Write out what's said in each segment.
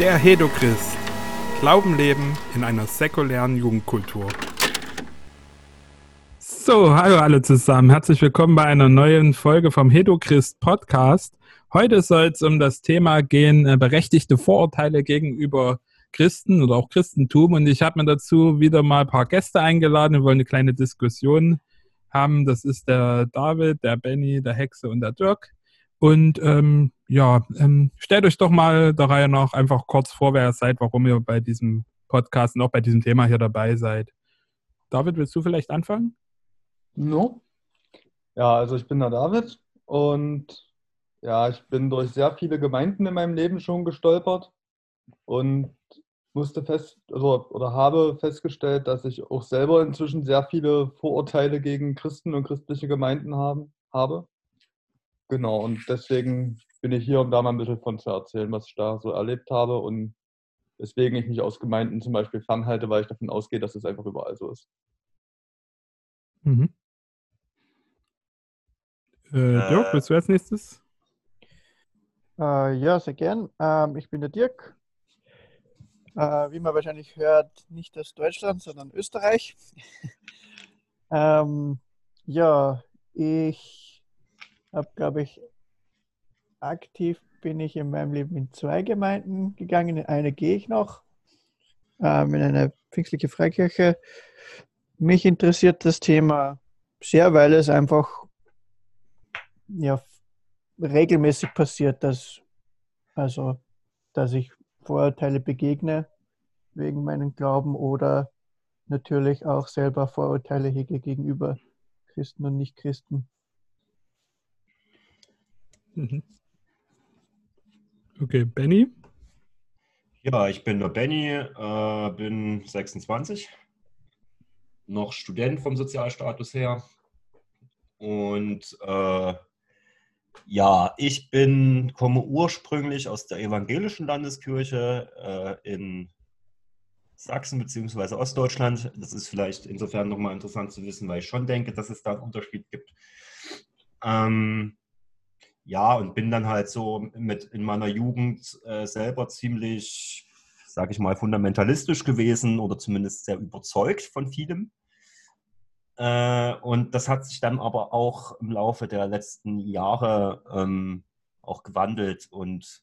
Der Hedochrist. Glauben leben in einer säkulären Jugendkultur. So, hallo alle zusammen. Herzlich willkommen bei einer neuen Folge vom Hedochrist Podcast. Heute soll es um das Thema gehen, äh, berechtigte Vorurteile gegenüber Christen oder auch Christentum. Und ich habe mir dazu wieder mal ein paar Gäste eingeladen. Wir wollen eine kleine Diskussion haben. Das ist der David, der Benny, der Hexe und der Dirk. Und ähm, ja, ähm, stellt euch doch mal der Reihe nach einfach kurz vor, wer ihr seid, warum ihr bei diesem Podcast und auch bei diesem Thema hier dabei seid. David, willst du vielleicht anfangen? No. Ja, also ich bin der David und ja, ich bin durch sehr viele Gemeinden in meinem Leben schon gestolpert und musste fest also, oder habe festgestellt, dass ich auch selber inzwischen sehr viele Vorurteile gegen Christen und christliche Gemeinden haben, habe. Genau, und deswegen bin ich hier, um da mal ein bisschen von zu erzählen, was ich da so erlebt habe und weswegen ich mich aus Gemeinden zum Beispiel fernhalte, weil ich davon ausgehe, dass es einfach überall so ist. Mhm. Äh, Dirk, willst du als nächstes? Äh, ja, sehr gern. Ähm, ich bin der Dirk. Äh, wie man wahrscheinlich hört, nicht aus Deutschland, sondern Österreich. ähm, ja, ich habe, glaube ich, aktiv bin ich in meinem Leben in zwei Gemeinden gegangen. In eine gehe ich noch, ähm, in eine pfingstliche Freikirche. Mich interessiert das Thema sehr, weil es einfach ja, regelmäßig passiert, dass, also, dass ich Vorurteile begegne wegen meinem Glauben oder natürlich auch selber Vorurteile hege gegenüber Christen und Nichtchristen. Mhm. Okay, Benny? Ja, ich bin der Benny, äh, bin 26, noch Student vom Sozialstatus her. Und äh, ja, ich bin, komme ursprünglich aus der evangelischen Landeskirche äh, in Sachsen bzw. Ostdeutschland. Das ist vielleicht insofern nochmal interessant zu wissen, weil ich schon denke, dass es da einen Unterschied gibt. Ähm, ja, und bin dann halt so mit in meiner Jugend äh, selber ziemlich, sage ich mal, fundamentalistisch gewesen oder zumindest sehr überzeugt von vielem. Äh, und das hat sich dann aber auch im Laufe der letzten Jahre ähm, auch gewandelt. Und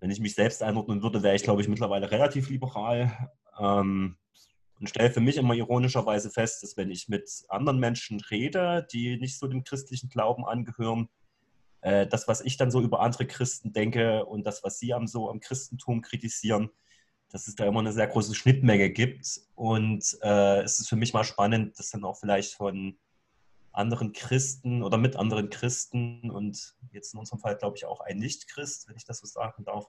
wenn ich mich selbst einordnen würde, wäre ich, glaube ich, mittlerweile relativ liberal. Ähm, und stelle für mich immer ironischerweise fest, dass wenn ich mit anderen Menschen rede, die nicht so dem christlichen Glauben angehören, äh, das, was ich dann so über andere Christen denke und das, was sie am so am Christentum kritisieren, dass es da immer eine sehr große Schnittmenge gibt. Und äh, es ist für mich mal spannend, das dann auch vielleicht von anderen Christen oder mit anderen Christen und jetzt in unserem Fall, glaube ich, auch ein Nicht-Christ, wenn ich das so sagen darf,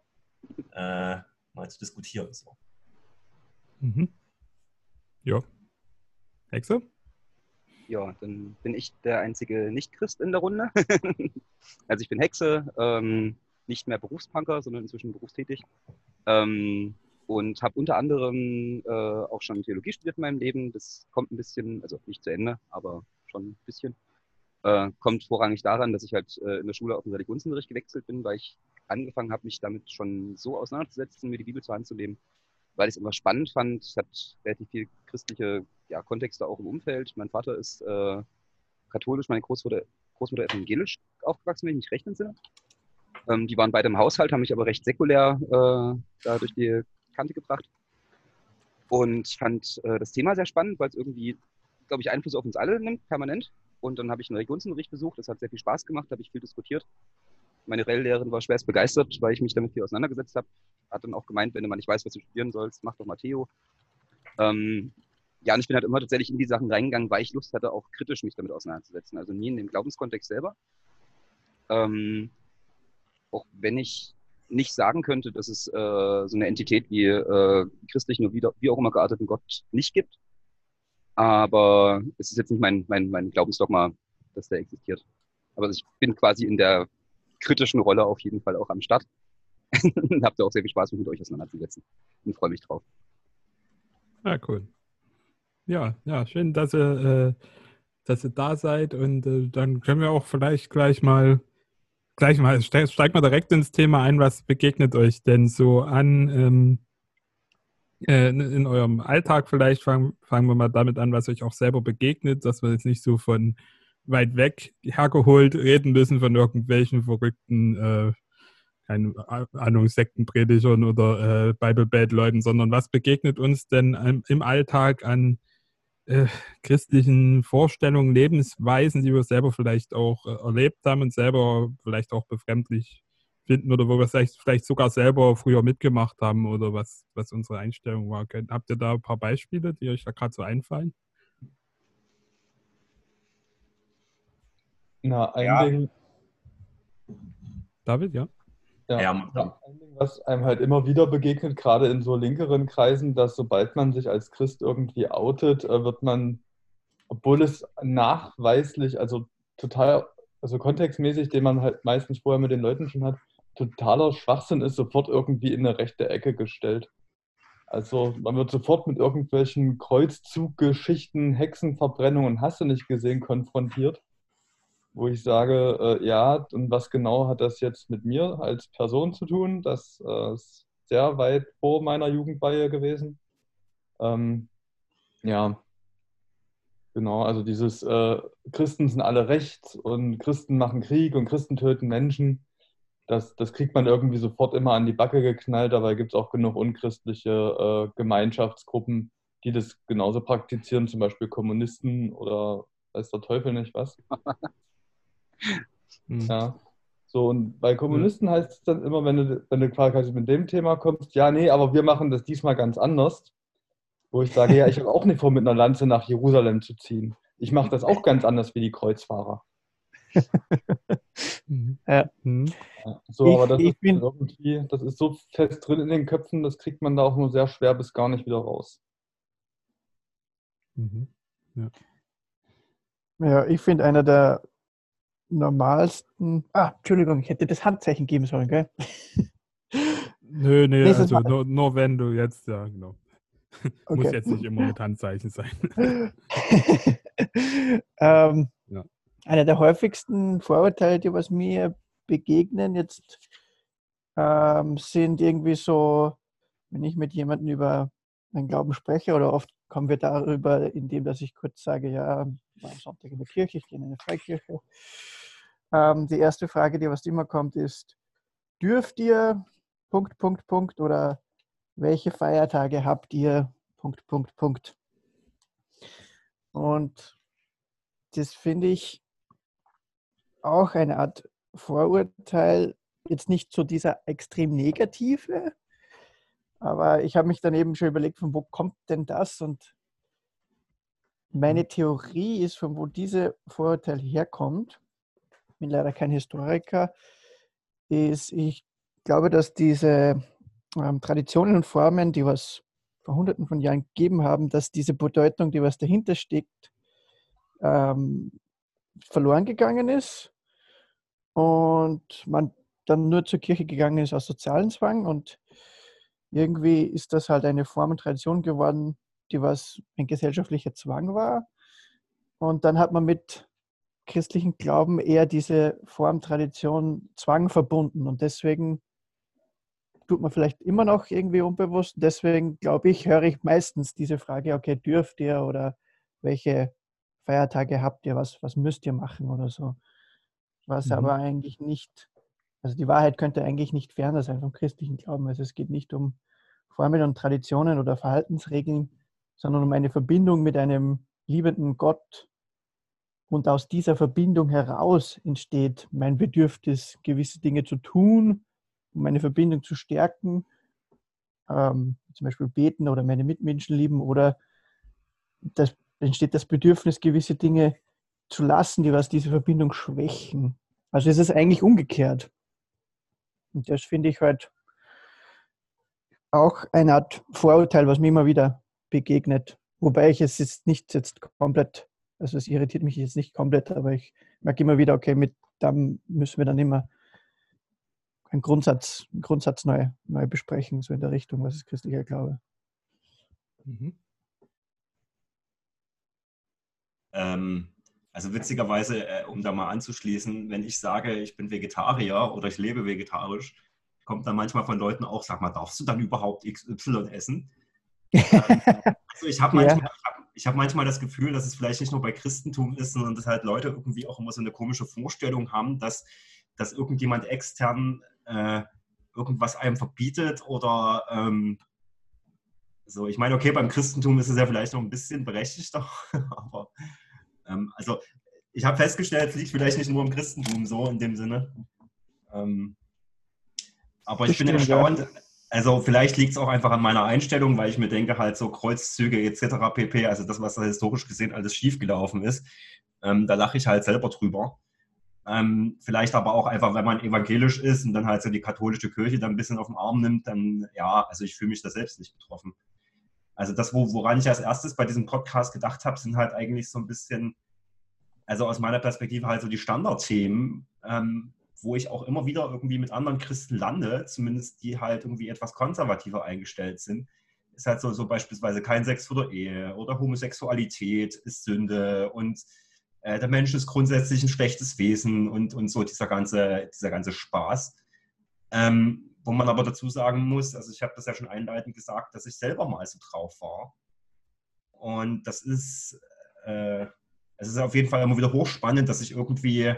äh, mal zu diskutieren. So. Mhm. Ja. Hexe? Ja, dann bin ich der einzige Nicht-Christ in der Runde. also ich bin Hexe, ähm, nicht mehr Berufspunker, sondern inzwischen berufstätig. Ähm, und habe unter anderem äh, auch schon Theologie studiert in meinem Leben. Das kommt ein bisschen, also nicht zu Ende, aber schon ein bisschen. Äh, kommt vorrangig daran, dass ich halt äh, in der Schule auf den Religionsunterricht gewechselt bin, weil ich angefangen habe, mich damit schon so auseinanderzusetzen, mir die Bibel zur Hand zu nehmen, weil ich es immer spannend fand. Es hat relativ viel christliche ja, Kontexte auch im Umfeld. Mein Vater ist äh, katholisch, meine Großmutter, Großmutter evangelisch aufgewachsen, wenn ich mich recht entsinne. Ähm, die waren beide im Haushalt, haben mich aber recht säkulär äh, da durch die Kante gebracht. Und ich fand äh, das Thema sehr spannend, weil es irgendwie, glaube ich, Einfluss auf uns alle nimmt, permanent. Und dann habe ich einen Religionsunterricht besucht, das hat sehr viel Spaß gemacht, habe ich viel diskutiert. Meine Rell-Lehrerin war schwerst begeistert, weil ich mich damit viel auseinandergesetzt habe. Hat dann auch gemeint, wenn du mal nicht weißt, was du studieren sollst, mach doch mal Theo. Ähm, ja, und ich bin halt immer tatsächlich in die Sachen reingegangen, weil ich Lust hatte, auch kritisch mich damit auseinanderzusetzen. Also nie in dem Glaubenskontext selber. Ähm, auch wenn ich nicht sagen könnte, dass es äh, so eine Entität wie äh, christlichen oder wie, auch immer gearteten Gott nicht gibt. Aber es ist jetzt nicht mein, mein, mein Glaubensdogma, dass der existiert. Aber ich bin quasi in der kritischen Rolle auf jeden Fall auch am Start. und habe da auch sehr viel Spaß, mich mit euch auseinanderzusetzen. Und freue mich drauf. Ja, cool. Ja, ja, schön, dass ihr, äh, dass ihr da seid. Und äh, dann können wir auch vielleicht gleich mal gleich mal, steig, steig mal direkt ins Thema ein, was begegnet euch denn so an ähm, äh, in eurem Alltag vielleicht? Fangen, fangen wir mal damit an, was euch auch selber begegnet, dass wir jetzt nicht so von weit weg hergeholt reden müssen von irgendwelchen verrückten, äh, keine Ahnung, Sektenpredigern oder äh, Bible-Bad-Leuten, sondern was begegnet uns denn im, im Alltag an äh, christlichen Vorstellungen, Lebensweisen, die wir selber vielleicht auch äh, erlebt haben und selber vielleicht auch befremdlich finden oder wo wir vielleicht, vielleicht sogar selber früher mitgemacht haben oder was, was unsere Einstellung war. Habt ihr da ein paar Beispiele, die euch da gerade so einfallen? Na, ein Ja. Ding, David, ja? Ja, Ja, ja, was einem halt immer wieder begegnet, gerade in so linkeren Kreisen, dass sobald man sich als Christ irgendwie outet, äh, wird man, obwohl es nachweislich, also total, also kontextmäßig, den man halt meistens vorher mit den Leuten schon hat, totaler Schwachsinn ist, sofort irgendwie in eine rechte Ecke gestellt. Also man wird sofort mit irgendwelchen Kreuzzuggeschichten, Hexenverbrennungen, hast du nicht gesehen, konfrontiert. Wo ich sage, äh, ja, und was genau hat das jetzt mit mir als Person zu tun? Das äh, ist sehr weit vor meiner Jugendweihe gewesen. Ähm, ja, genau, also dieses äh, Christen sind alle rechts und Christen machen Krieg und Christen töten Menschen. Das, das kriegt man irgendwie sofort immer an die Backe geknallt. Dabei gibt es auch genug unchristliche äh, Gemeinschaftsgruppen, die das genauso praktizieren, zum Beispiel Kommunisten oder weiß der Teufel nicht was. Hm. Ja. So, und bei Kommunisten heißt es dann immer, wenn du, wenn du quasi mit dem Thema kommst, ja, nee, aber wir machen das diesmal ganz anders. Wo ich sage, ja, ich habe auch nicht vor, mit einer Lanze nach Jerusalem zu ziehen. Ich mache das auch ganz anders wie die Kreuzfahrer. Mhm. Ja. Mhm. Ja, so, Ich- aber das ich ist irgendwie, das ist so fest drin in den Köpfen, das kriegt man da auch nur sehr schwer bis gar nicht wieder raus. Mhm. Ja, ich finde einer der normalsten. Ah, Entschuldigung, ich hätte das Handzeichen geben sollen, gell? Nö, nee, Nächstes also nur, nur wenn du jetzt, ja, genau. Muss Okay. jetzt nicht immer mit Handzeichen sein. ähm, Ja. Einer der häufigsten Vorurteile, die was mir begegnen jetzt, ähm, sind irgendwie so, wenn ich mit jemandem über meinen Glauben spreche, oder oft kommen wir darüber, indem dass ich kurz sage, ja, war am Sonntag in der Kirche, ich gehe in eine Freikirche. Ähm, die erste Frage, die was immer kommt, ist, dürft ihr Punkt, Punkt, Punkt oder welche Feiertage habt ihr Punkt, Punkt, Punkt. Und das finde ich auch eine Art Vorurteil, jetzt nicht so dieser extrem negative, aber ich habe mich dann eben schon überlegt, von wo kommt denn das? Und meine Theorie ist, von wo diese Vorurteil herkommt, bin leider kein Historiker, ist, ich glaube, dass diese ähm, Traditionen und Formen, die was vor hunderten von Jahren gegeben haben, dass diese Bedeutung, die was dahinter steckt, ähm, verloren gegangen ist und man dann nur zur Kirche gegangen ist aus sozialen Zwang und irgendwie ist das halt eine Form und Tradition geworden, die was ein gesellschaftlicher Zwang war. Und dann hat man mit christlichen Glauben eher diese Form, Tradition, Zwang verbunden und deswegen tut man vielleicht immer noch irgendwie unbewusst. Deswegen glaube ich, höre ich meistens diese Frage, okay, dürft ihr oder welche Feiertage habt ihr, was, was müsst ihr machen oder so. Was Mhm. aber eigentlich nicht, also die Wahrheit könnte eigentlich nicht ferner sein vom christlichen Glauben. Also es geht nicht um Formeln und Traditionen oder Verhaltensregeln, sondern um eine Verbindung mit einem liebenden Gott. Und aus dieser Verbindung heraus entsteht mein Bedürfnis, gewisse Dinge zu tun, um meine Verbindung zu stärken, ähm, zum Beispiel beten oder meine Mitmenschen lieben oder das entsteht das Bedürfnis, gewisse Dinge zu lassen, die was diese Verbindung schwächen. Also es ist eigentlich umgekehrt. Und das finde ich halt auch eine Art Vorurteil, was mir immer wieder begegnet. Wobei ich es jetzt nicht jetzt komplett, also es irritiert mich jetzt nicht komplett, aber ich merke immer wieder, okay, mit dem müssen wir dann immer einen Grundsatz, einen Grundsatz neu, neu besprechen, so in der Richtung, was ist christlicher Glaube. Mhm. Ähm, Also witzigerweise, äh, um da mal anzuschließen, wenn ich sage, ich bin Vegetarier oder ich lebe vegetarisch, kommt dann manchmal von Leuten auch, sag mal, darfst du dann überhaupt XY essen? also ich habe manchmal, ja. ich hab manchmal das Gefühl, dass es vielleicht nicht nur bei Christentum ist, sondern dass halt Leute irgendwie auch immer so eine komische Vorstellung haben, dass, dass irgendjemand extern äh, irgendwas einem verbietet oder ähm, so. Ich meine, okay, beim Christentum ist es ja vielleicht noch ein bisschen berechtigter, aber ähm, also ich habe festgestellt, es liegt vielleicht nicht nur im Christentum so in dem Sinne. Ähm, aber ich bin erstaunt. Ja. Also vielleicht liegt es auch einfach an meiner Einstellung, weil ich mir denke, halt so Kreuzzüge etc. pp., also das, was da historisch gesehen alles schiefgelaufen ist, ähm, da lache ich halt selber drüber. Ähm, vielleicht aber auch einfach, wenn man evangelisch ist und dann halt so die katholische Kirche dann ein bisschen auf den Arm nimmt, dann ja, also ich fühle mich da selbst nicht betroffen. Also das, woran ich als erstes bei diesem Podcast gedacht habe, sind halt eigentlich so ein bisschen, also aus meiner Perspektive halt so die Standardthemen, ähm, wo ich auch immer wieder irgendwie mit anderen Christen lande, zumindest die halt irgendwie etwas konservativer eingestellt sind, ist halt so, so beispielsweise kein Sex vor der Ehe oder Homosexualität ist Sünde und äh, der Mensch ist grundsätzlich ein schlechtes Wesen und, und so dieser ganze, dieser ganze Spaß. Ähm, wo man aber dazu sagen muss, also ich habe das ja schon einleitend gesagt, dass ich selber mal so drauf war. Und das ist, äh, es ist auf jeden Fall immer wieder hochspannend, dass ich irgendwie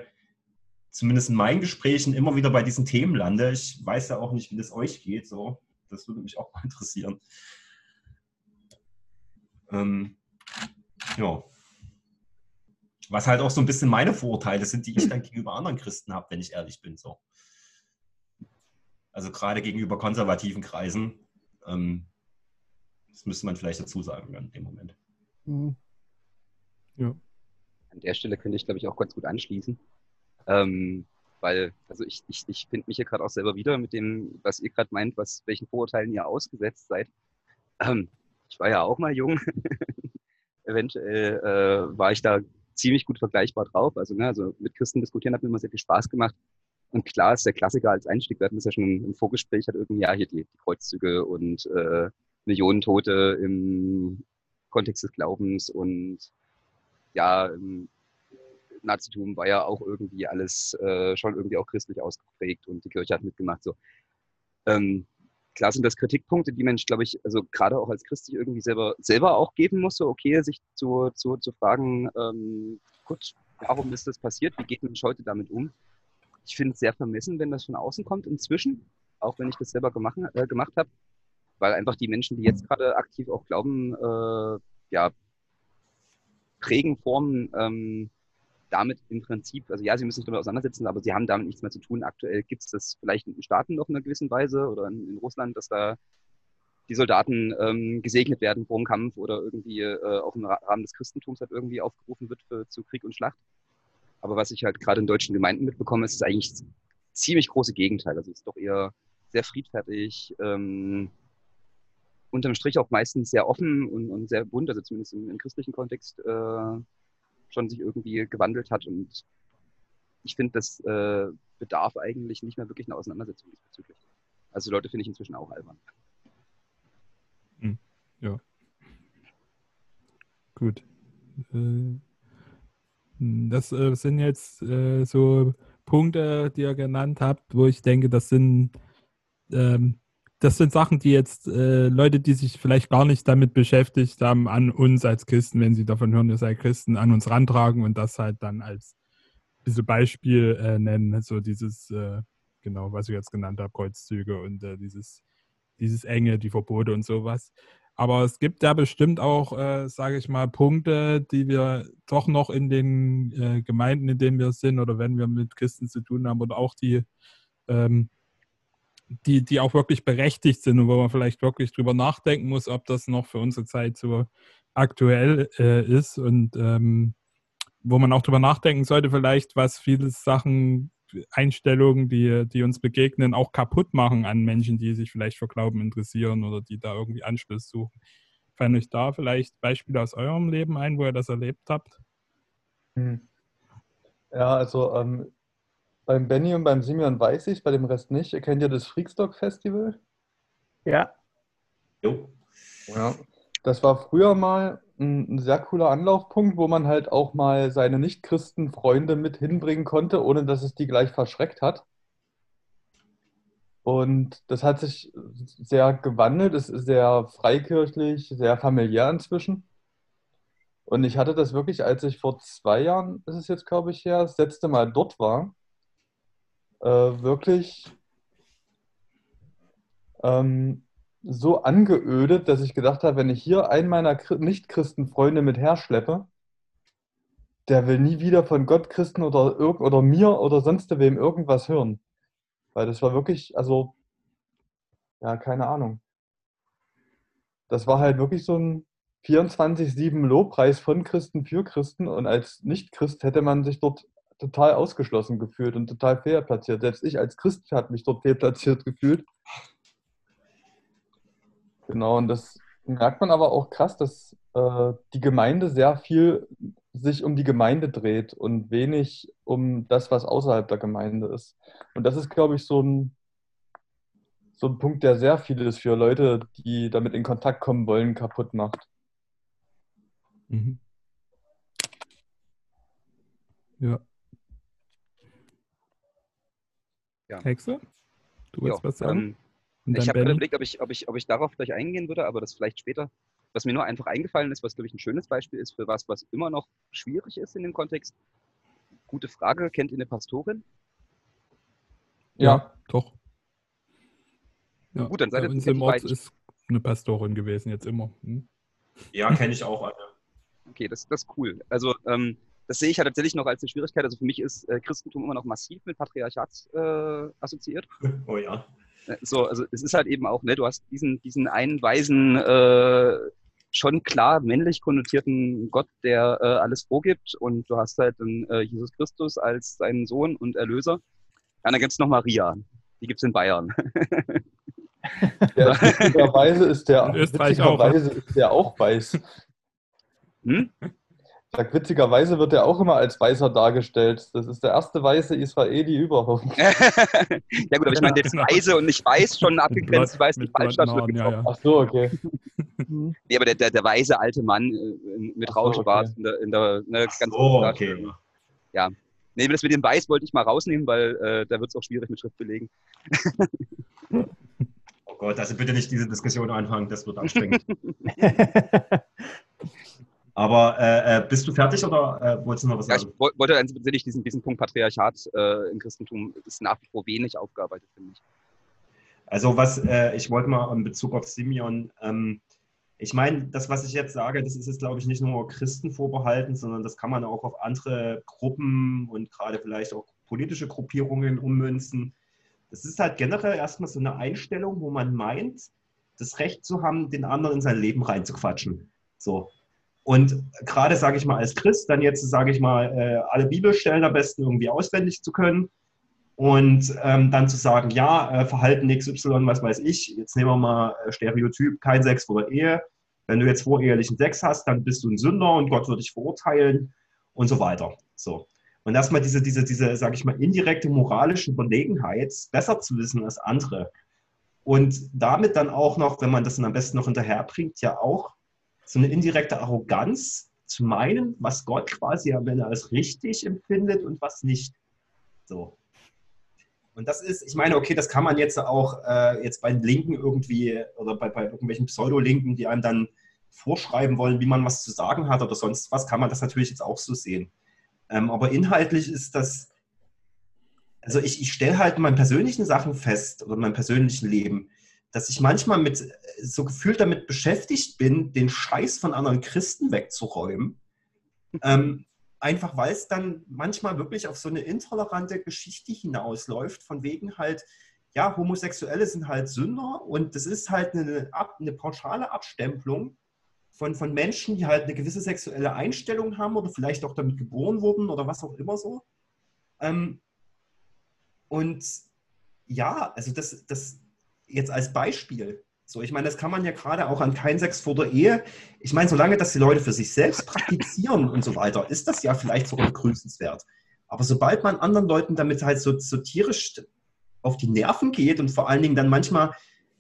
zumindest in meinen Gesprächen immer wieder bei diesen Themen lande. Ich weiß ja auch nicht, wie das euch geht. So, das würde mich auch mal interessieren. Ähm, ja. Was halt auch so ein bisschen meine Vorurteile sind, die ich dann gegenüber anderen Christen habe, wenn ich ehrlich bin. So. Also gerade gegenüber konservativen Kreisen. Ähm, das müsste man vielleicht dazu sagen in dem Moment. Mhm. Ja. An der Stelle könnte ich, glaube ich, auch ganz gut anschließen. Ähm, weil, also ich, ich, ich finde mich hier gerade auch selber wieder mit dem, was ihr gerade meint, was, welchen Vorurteilen ihr ausgesetzt seid. Ähm, ich war ja auch mal jung. Eventuell äh, war ich da ziemlich gut vergleichbar drauf. Also, ne, also mit Christen diskutieren hat mir immer sehr viel Spaß gemacht. Und klar ist der Klassiker als Einstieg. Wir hatten das ja schon im Vorgespräch, hat irgendwie, ja, hier die, die Kreuzzüge und äh, Millionen Tote im Kontext des Glaubens und ja, Nazitum war ja auch irgendwie alles äh, schon irgendwie auch christlich ausgeprägt und die Kirche hat mitgemacht. So. Ähm, klar sind das Kritikpunkte, die Mensch, glaube ich, also gerade auch als Christ sich irgendwie selber, selber auch geben muss, so okay, sich zu, zu, zu fragen, ähm, gut, warum ist das passiert? Wie geht Mensch heute damit um? Ich finde es sehr vermessen, wenn das von außen kommt inzwischen, auch wenn ich das selber gemacht, äh, gemacht habe, weil einfach die Menschen, die jetzt gerade aktiv auch glauben, äh, ja, prägen, formen, ähm, damit im Prinzip, also ja, sie müssen sich damit auseinandersetzen, aber sie haben damit nichts mehr zu tun. Aktuell gibt es das vielleicht in den Staaten noch in einer gewissen Weise oder in, in Russland, dass da die Soldaten ähm, gesegnet werden vor dem Kampf oder irgendwie äh, auch im Rahmen des Christentums halt irgendwie aufgerufen wird für, zu Krieg und Schlacht. Aber was ich halt gerade in deutschen Gemeinden mitbekomme, ist, ist eigentlich ziemlich große Gegenteil. Also es ist doch eher sehr friedfertig, ähm, unterm Strich auch meistens sehr offen und, und sehr bunt, also zumindest im, im christlichen Kontext äh, schon sich irgendwie gewandelt hat. Und ich finde, das äh, bedarf eigentlich nicht mehr wirklich eine Auseinandersetzung diesbezüglich. Also Leute finde ich inzwischen auch albern. Hm, ja. Gut. Äh, das äh, sind jetzt äh, so Punkte, die ihr genannt habt, wo ich denke, das sind ähm, das sind Sachen, die jetzt äh, Leute, die sich vielleicht gar nicht damit beschäftigt haben, an uns als Christen, wenn sie davon hören, ihr seid Christen, an uns rantragen und das halt dann als bisschen Beispiel äh, nennen. So dieses, äh, genau, was ich jetzt genannt habe, Kreuzzüge und äh, dieses, dieses Enge, die Verbote und sowas. Aber es gibt ja bestimmt auch, äh, sage ich mal, Punkte, die wir doch noch in den äh, Gemeinden, in denen wir sind oder wenn wir mit Christen zu tun haben oder auch die ähm, die, die auch wirklich berechtigt sind und wo man vielleicht wirklich drüber nachdenken muss, ob das noch für unsere Zeit so aktuell äh, ist und ähm, wo man auch drüber nachdenken sollte, vielleicht, was viele Sachen, Einstellungen, die, die uns begegnen, auch kaputt machen an Menschen, die sich vielleicht für Glauben interessieren oder die da irgendwie Anschluss suchen. Fallen euch da vielleicht Beispiele aus eurem Leben ein, wo ihr das erlebt habt? Hm. Ja, also ähm, beim Benny und beim Simeon weiß ich bei dem Rest nicht. Kennt ihr das Freakstock Festival? Ja. Jo. Ja. Das war früher mal ein, ein sehr cooler Anlaufpunkt, wo man halt auch mal seine Nicht-Christen-Freunde mit hinbringen konnte, ohne dass es die gleich verschreckt hat. Und das hat sich sehr gewandelt, es ist sehr freikirchlich, sehr familiär inzwischen. Und ich hatte das wirklich, als ich vor zwei Jahren, ist es jetzt, glaube ich, her, das letzte Mal dort war, äh, wirklich ähm, so angeödet, dass ich gedacht habe, wenn ich hier einen meiner Nicht-Christen-Freunde mit herschleppe, der will nie wieder von Gott, Christen oder, oder mir oder sonst wem irgendwas hören. Weil das war wirklich, also, ja, keine Ahnung. Das war halt wirklich so ein 24-7 Lobpreis von Christen für Christen und als Nicht-Christ hätte man sich dort total ausgeschlossen gefühlt und total fehlplatziert. Selbst ich als Christ habe mich dort fehlplatziert gefühlt. Genau, und das merkt man aber auch krass, dass äh, die Gemeinde sehr viel sich um die Gemeinde dreht und wenig um das, was außerhalb der Gemeinde ist. Und das ist, glaube ich, so ein, so ein Punkt, der sehr vieles für Leute, die damit in Kontakt kommen wollen, kaputt macht. Mhm. Ja. Ja. Hexe? Du willst was sagen? Ähm, ich habe gerade überlegt, ob ich, ob, ich, ob ich darauf gleich eingehen würde, aber das vielleicht später. Was mir nur einfach eingefallen ist, was, glaube ich, ein schönes Beispiel ist für was, was immer noch schwierig ist in dem Kontext. Gute Frage. Kennt ihr eine Pastorin? Ja, ja doch. Ja, Gut, dann seid ihr im Ort ist eine Pastorin gewesen, jetzt immer. Hm? Ja, kenne ich auch alle. Okay, das, das ist cool. Also, ähm, das sehe ich ja halt tatsächlich noch als eine Schwierigkeit. Also für mich ist äh, Christentum immer noch massiv mit Patriarchat äh, assoziiert. Oh ja. Äh, so, also es ist halt eben auch, ne, du hast diesen, diesen einen weisen, äh, schon klar männlich konnotierten Gott, der äh, alles vorgibt und du hast halt dann äh, Jesus Christus als seinen Sohn und Erlöser. Und dann gibt es noch Maria, die gibt es in Bayern. Ja, witzigerweise ist der, witzigerweise auch. ist der auch weiß. Hm? Sag, witzigerweise wird er auch immer als Weißer dargestellt. Das ist der erste weiße Israeli überhaupt. ja gut, aber ich meine, das Weiße und nicht Weiß schon abgegrenzt, ich weiß die Falschdarstellung ja, ja. Ach so, okay. nee, aber der, der, der weiße alte Mann äh, mit Rauschbart okay. in der, in der ne, ganz so, okay. Ja. Nee, das mit dem Weiß wollte ich mal rausnehmen, weil äh, da wird es auch schwierig mit Schriftbelegen. oh Gott, also bitte nicht diese Diskussion anfangen, das wird anstrengend. Aber äh, äh, bist du fertig oder äh, wolltest du noch was sagen? Ja, ich wollte tatsächlich diesen, diesen Punkt Patriarchat äh, im Christentum ist nach wie vor wenig aufgearbeitet, finde ich. Also was, äh, ich wollte mal in Bezug auf Simeon, ähm, ich meine, das, was ich jetzt sage, das ist jetzt, glaube ich, nicht nur Christen vorbehalten, sondern das kann man auch auf andere Gruppen und gerade vielleicht auch politische Gruppierungen ummünzen. Das ist halt generell erstmal so eine Einstellung, wo man meint, das Recht zu haben, den anderen in sein Leben reinzuquatschen. So. Und gerade, sage ich mal, als Christ, dann jetzt, sage ich mal, äh, alle Bibelstellen am besten irgendwie auswendig zu können und ähm, dann zu sagen, ja, äh, Verhalten XY, was weiß ich, jetzt nehmen wir mal äh, Stereotyp, kein Sex vor der Ehe. Wenn du jetzt vorehelichen Sex hast, dann bist du ein Sünder und Gott wird dich verurteilen und so weiter. So. Und erstmal diese, diese, diese, sage ich mal, indirekte moralische Überlegenheit, besser zu wissen als andere. Und damit dann auch noch, wenn man das dann am besten noch hinterherbringt, ja auch so eine indirekte Arroganz zu meinen, was Gott quasi am Ende als richtig empfindet und was nicht. So. Und das ist, ich meine, okay, das kann man jetzt auch äh, jetzt bei den Linken irgendwie oder bei, bei irgendwelchen Pseudo-Linken, die einem dann vorschreiben wollen, wie man was zu sagen hat oder sonst was, kann man das natürlich jetzt auch so sehen. Ähm, aber inhaltlich ist das, also ich, ich stelle halt in meinen persönlichen Sachen fest oder in meinem persönlichen Leben, dass ich manchmal mit so gefühlt damit beschäftigt bin, den Scheiß von anderen Christen wegzuräumen. Ähm, einfach weil es dann manchmal wirklich auf so eine intolerante Geschichte hinausläuft, von wegen halt, ja, Homosexuelle sind halt Sünder und das ist halt eine, eine pauschale Abstempelung von, von Menschen, die halt eine gewisse sexuelle Einstellung haben oder vielleicht auch damit geboren wurden oder was auch immer so. Ähm, und ja, also das, das, jetzt als Beispiel. So, ich meine, das kann man ja gerade auch an kein Sex vor der Ehe. Ich meine, solange das die Leute für sich selbst praktizieren und so weiter, ist das ja vielleicht sogar begrüßenswert. Aber sobald man anderen Leuten damit halt so, so tierisch auf die Nerven geht und vor allen Dingen dann manchmal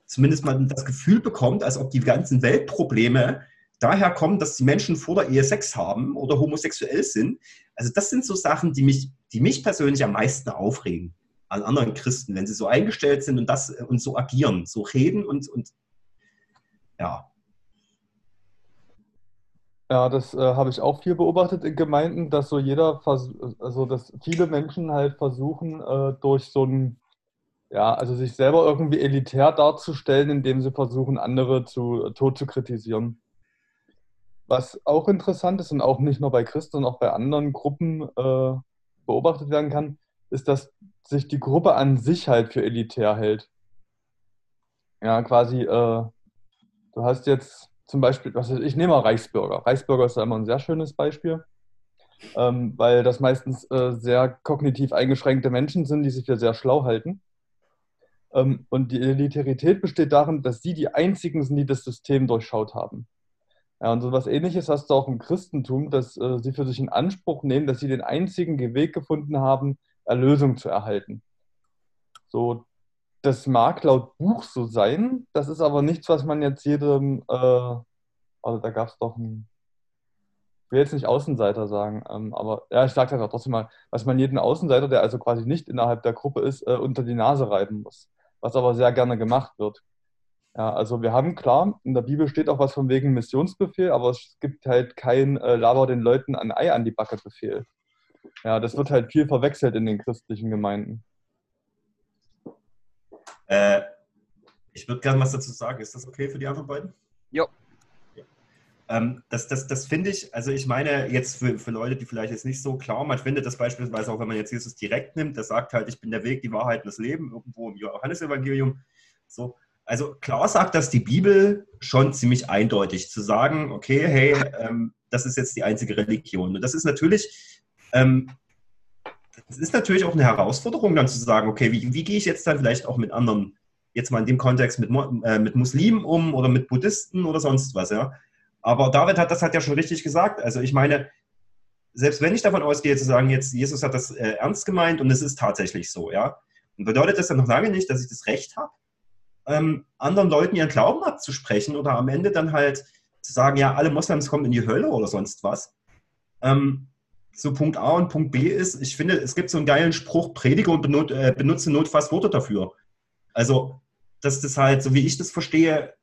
zumindest mal das Gefühl bekommt, als ob die ganzen Weltprobleme daher kommt, dass die Menschen vor der Ehe Sex haben oder homosexuell sind. Also das sind so Sachen, die mich, die mich persönlich am meisten aufregen an anderen Christen, wenn sie so eingestellt sind und das und so agieren, so reden und, und ja. Ja, das äh, habe ich auch viel beobachtet in Gemeinden, dass so jeder, also dass viele Menschen halt versuchen, äh, durch so ein, ja, also sich selber irgendwie elitär darzustellen, indem sie versuchen, andere zu tot zu kritisieren. Was auch interessant ist und auch nicht nur bei Christen, sondern auch bei anderen Gruppen äh, beobachtet werden kann, ist, dass sich die Gruppe an sich halt für elitär hält. Ja, quasi, äh, du hast jetzt zum Beispiel, was ist, ich nehme mal Reichsbürger. Reichsbürger ist ja immer ein sehr schönes Beispiel, ähm, weil das meistens äh, sehr kognitiv eingeschränkte Menschen sind, die sich für sehr schlau halten. Ähm, und die Elitarität besteht darin, dass sie die einzigen sind, die das System durchschaut haben. Ja, und so was ähnliches hast du auch im Christentum, dass äh, sie für sich in Anspruch nehmen, dass sie den einzigen Weg gefunden haben, Erlösung zu erhalten. So, das mag laut Buch so sein, das ist aber nichts, was man jetzt jedem, äh, also da gab es doch ein, ich will jetzt nicht Außenseiter sagen, ähm, aber ja, ich sage das auch trotzdem mal, was man jeden Außenseiter, der also quasi nicht innerhalb der Gruppe ist, äh, unter die Nase reiben muss, was aber sehr gerne gemacht wird. Ja, also wir haben klar, in der Bibel steht auch was von wegen Missionsbefehl, aber es gibt halt kein äh, Laber den Leuten ein Ei an die Backe Befehl. Ja, das wird halt viel verwechselt in den christlichen Gemeinden. Äh, ich würde gerne was dazu sagen. Ist das okay für die anderen beiden? Jo. Ja. Ähm, das das, das finde ich, also ich meine jetzt für, für Leute, die vielleicht jetzt nicht so klar, man findet das beispielsweise auch, wenn man jetzt Jesus direkt nimmt, der sagt halt, ich bin der Weg, die Wahrheit und das Leben, irgendwo im Johannesevangelium. So, also klar sagt das die Bibel schon ziemlich eindeutig, zu sagen, okay, hey, ähm, das ist jetzt die einzige Religion. Und das ist natürlich, ähm, das ist natürlich auch eine Herausforderung, dann zu sagen, okay, wie, wie gehe ich jetzt dann vielleicht auch mit anderen, jetzt mal in dem Kontext mit, äh, mit Muslimen um oder mit Buddhisten oder sonst was, ja. Aber David hat das hat ja schon richtig gesagt. Also ich meine, selbst wenn ich davon ausgehe, zu sagen, jetzt Jesus hat das äh, ernst gemeint und es ist tatsächlich so, ja, und bedeutet das dann noch lange nicht, dass ich das Recht habe, ähm, anderen Leuten ihren Glauben abzusprechen oder am Ende dann halt zu sagen, ja, alle Moslems kommen in die Hölle oder sonst was. Ähm, so Punkt A und Punkt B ist, ich finde, es gibt so einen geilen Spruch, predige und benut, äh, benutze notfalls Worte dafür. Also, dass das halt, so wie ich das verstehe,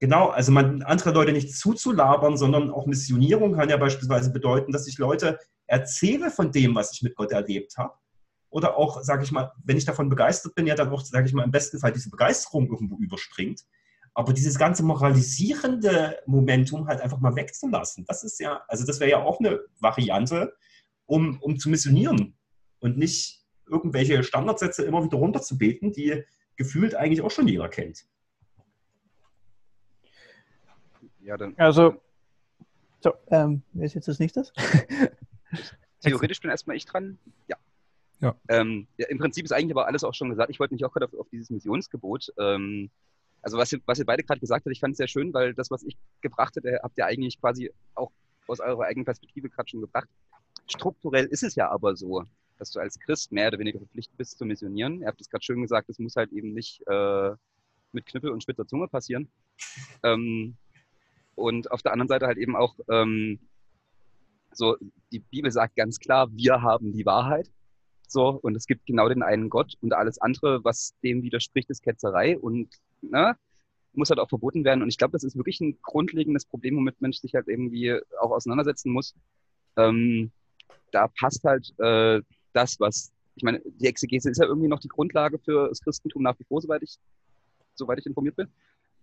genau, also man andere Leute nicht zuzulabern, sondern auch Missionierung kann ja beispielsweise bedeuten, dass ich Leute erzähle von dem, was ich mit Gott erlebt habe oder auch, sage ich mal, wenn ich davon begeistert bin, ja dann auch, sage ich mal, im besten Fall diese Begeisterung irgendwo überspringt. Aber dieses ganze moralisierende Momentum halt einfach mal wegzulassen, das ist ja, also das wäre ja auch eine Variante, um, um zu missionieren und nicht irgendwelche Standardsätze immer wieder runterzubeten, die gefühlt eigentlich auch schon jeder kennt. Ja, dann. Also, so, ähm, wer ist jetzt das nächstes? Theoretisch bin erstmal ich dran. Ja. Ja. Ähm, ja, Im Prinzip ist eigentlich aber alles auch schon gesagt. Ich wollte mich auch gerade auf, auf, dieses Missionsgebot. Ähm, also was ihr, was ihr beide gerade gesagt habt, ich fand es sehr schön, weil das, was ich gebracht hätte, habt ihr eigentlich quasi auch aus eurer eigenen Perspektive gerade schon gebracht. Strukturell ist es ja aber so, dass du als Christ mehr oder weniger verpflichtet bist zu missionieren. Ihr habt es gerade schön gesagt, es muss halt eben nicht äh, mit Knüppel und spitzer Zunge passieren. Ähm, und auf der anderen Seite halt eben auch ähm, so, die Bibel sagt ganz klar, wir haben die Wahrheit. So, und es gibt genau den einen Gott und alles andere, was dem widerspricht, ist Ketzerei und ne, muss halt auch verboten werden. Und ich glaube, das ist wirklich ein grundlegendes Problem, womit Mensch sich halt irgendwie auch auseinandersetzen muss. Ähm, da passt halt äh, das, was, ich meine, die Exegese ist ja irgendwie noch die Grundlage für das Christentum nach wie vor, soweit ich, soweit ich informiert bin.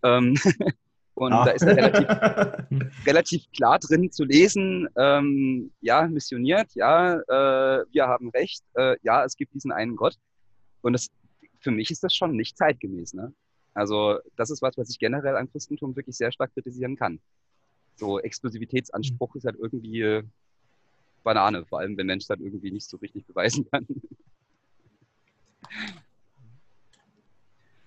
Ähm, Und ah. da ist relativ, relativ klar drin zu lesen, ähm, ja, missioniert, ja, äh, wir haben recht, äh, ja, es gibt diesen einen Gott. Und das, für mich ist das schon nicht zeitgemäß. Ne? Also das ist was, was ich generell am Christentum wirklich sehr stark kritisieren kann. So Exklusivitätsanspruch ist halt irgendwie äh, Banane, vor allem wenn Mensch das irgendwie nicht so richtig beweisen kann.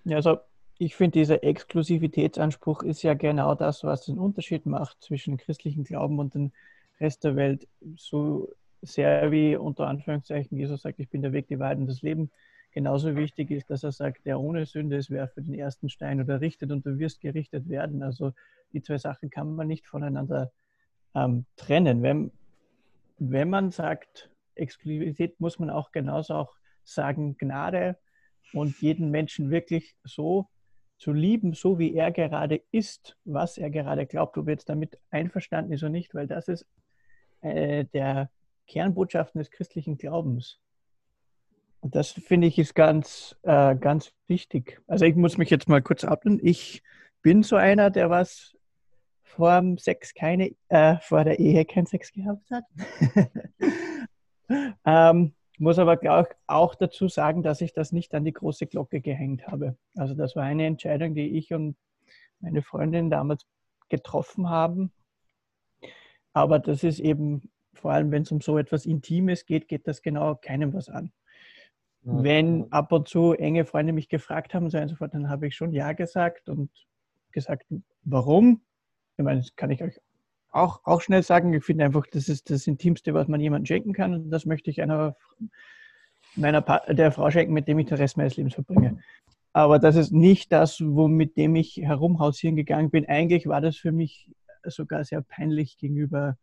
Ja, also ich finde, dieser Exklusivitätsanspruch ist ja genau das, was den Unterschied macht zwischen christlichen Glauben und dem Rest der Welt. So sehr wie unter Anführungszeichen Jesus sagt, ich bin der Weg, die Wahrheit und das Leben. Genauso wichtig ist, dass er sagt, der ohne Sünde ist, werfe den ersten Stein oder richtet und du wirst gerichtet werden. Also die zwei Sachen kann man nicht voneinander ähm, trennen. Wenn, wenn man sagt, Exklusivität, muss man auch genauso auch sagen, Gnade und jeden Menschen wirklich so zu lieben, so wie er gerade ist, was er gerade glaubt, ob er jetzt damit einverstanden ist oder nicht, weil das ist äh, der Kernbotschaften des christlichen Glaubens. Und das finde ich ist ganz, äh, ganz wichtig. Also ich muss mich jetzt mal kurz outen. Ich bin so einer, der was vor dem Sex keine, äh, vor der Ehe kein Sex gehabt hat. ähm, muss aber auch, auch dazu sagen, dass ich das nicht an die große Glocke gehängt habe. Also das war eine Entscheidung, die ich und meine Freundin damals getroffen haben. Aber das ist eben, vor allem wenn es um so etwas Intimes geht, geht das genau keinem was an. Ja. Wenn ab und zu enge Freunde mich gefragt haben und so fort, dann habe ich schon Ja gesagt und gesagt, warum. Ich meine, das kann ich euch auch, auch schnell sagen, ich finde einfach, das ist das Intimste, was man jemandem schenken kann. Und das möchte ich einer meiner der Frau schenken, mit dem ich den Rest meines Lebens verbringe. Aber das ist nicht das, wo, mit dem ich herumhausieren gegangen bin. Eigentlich war das für mich sogar sehr peinlich gegenüber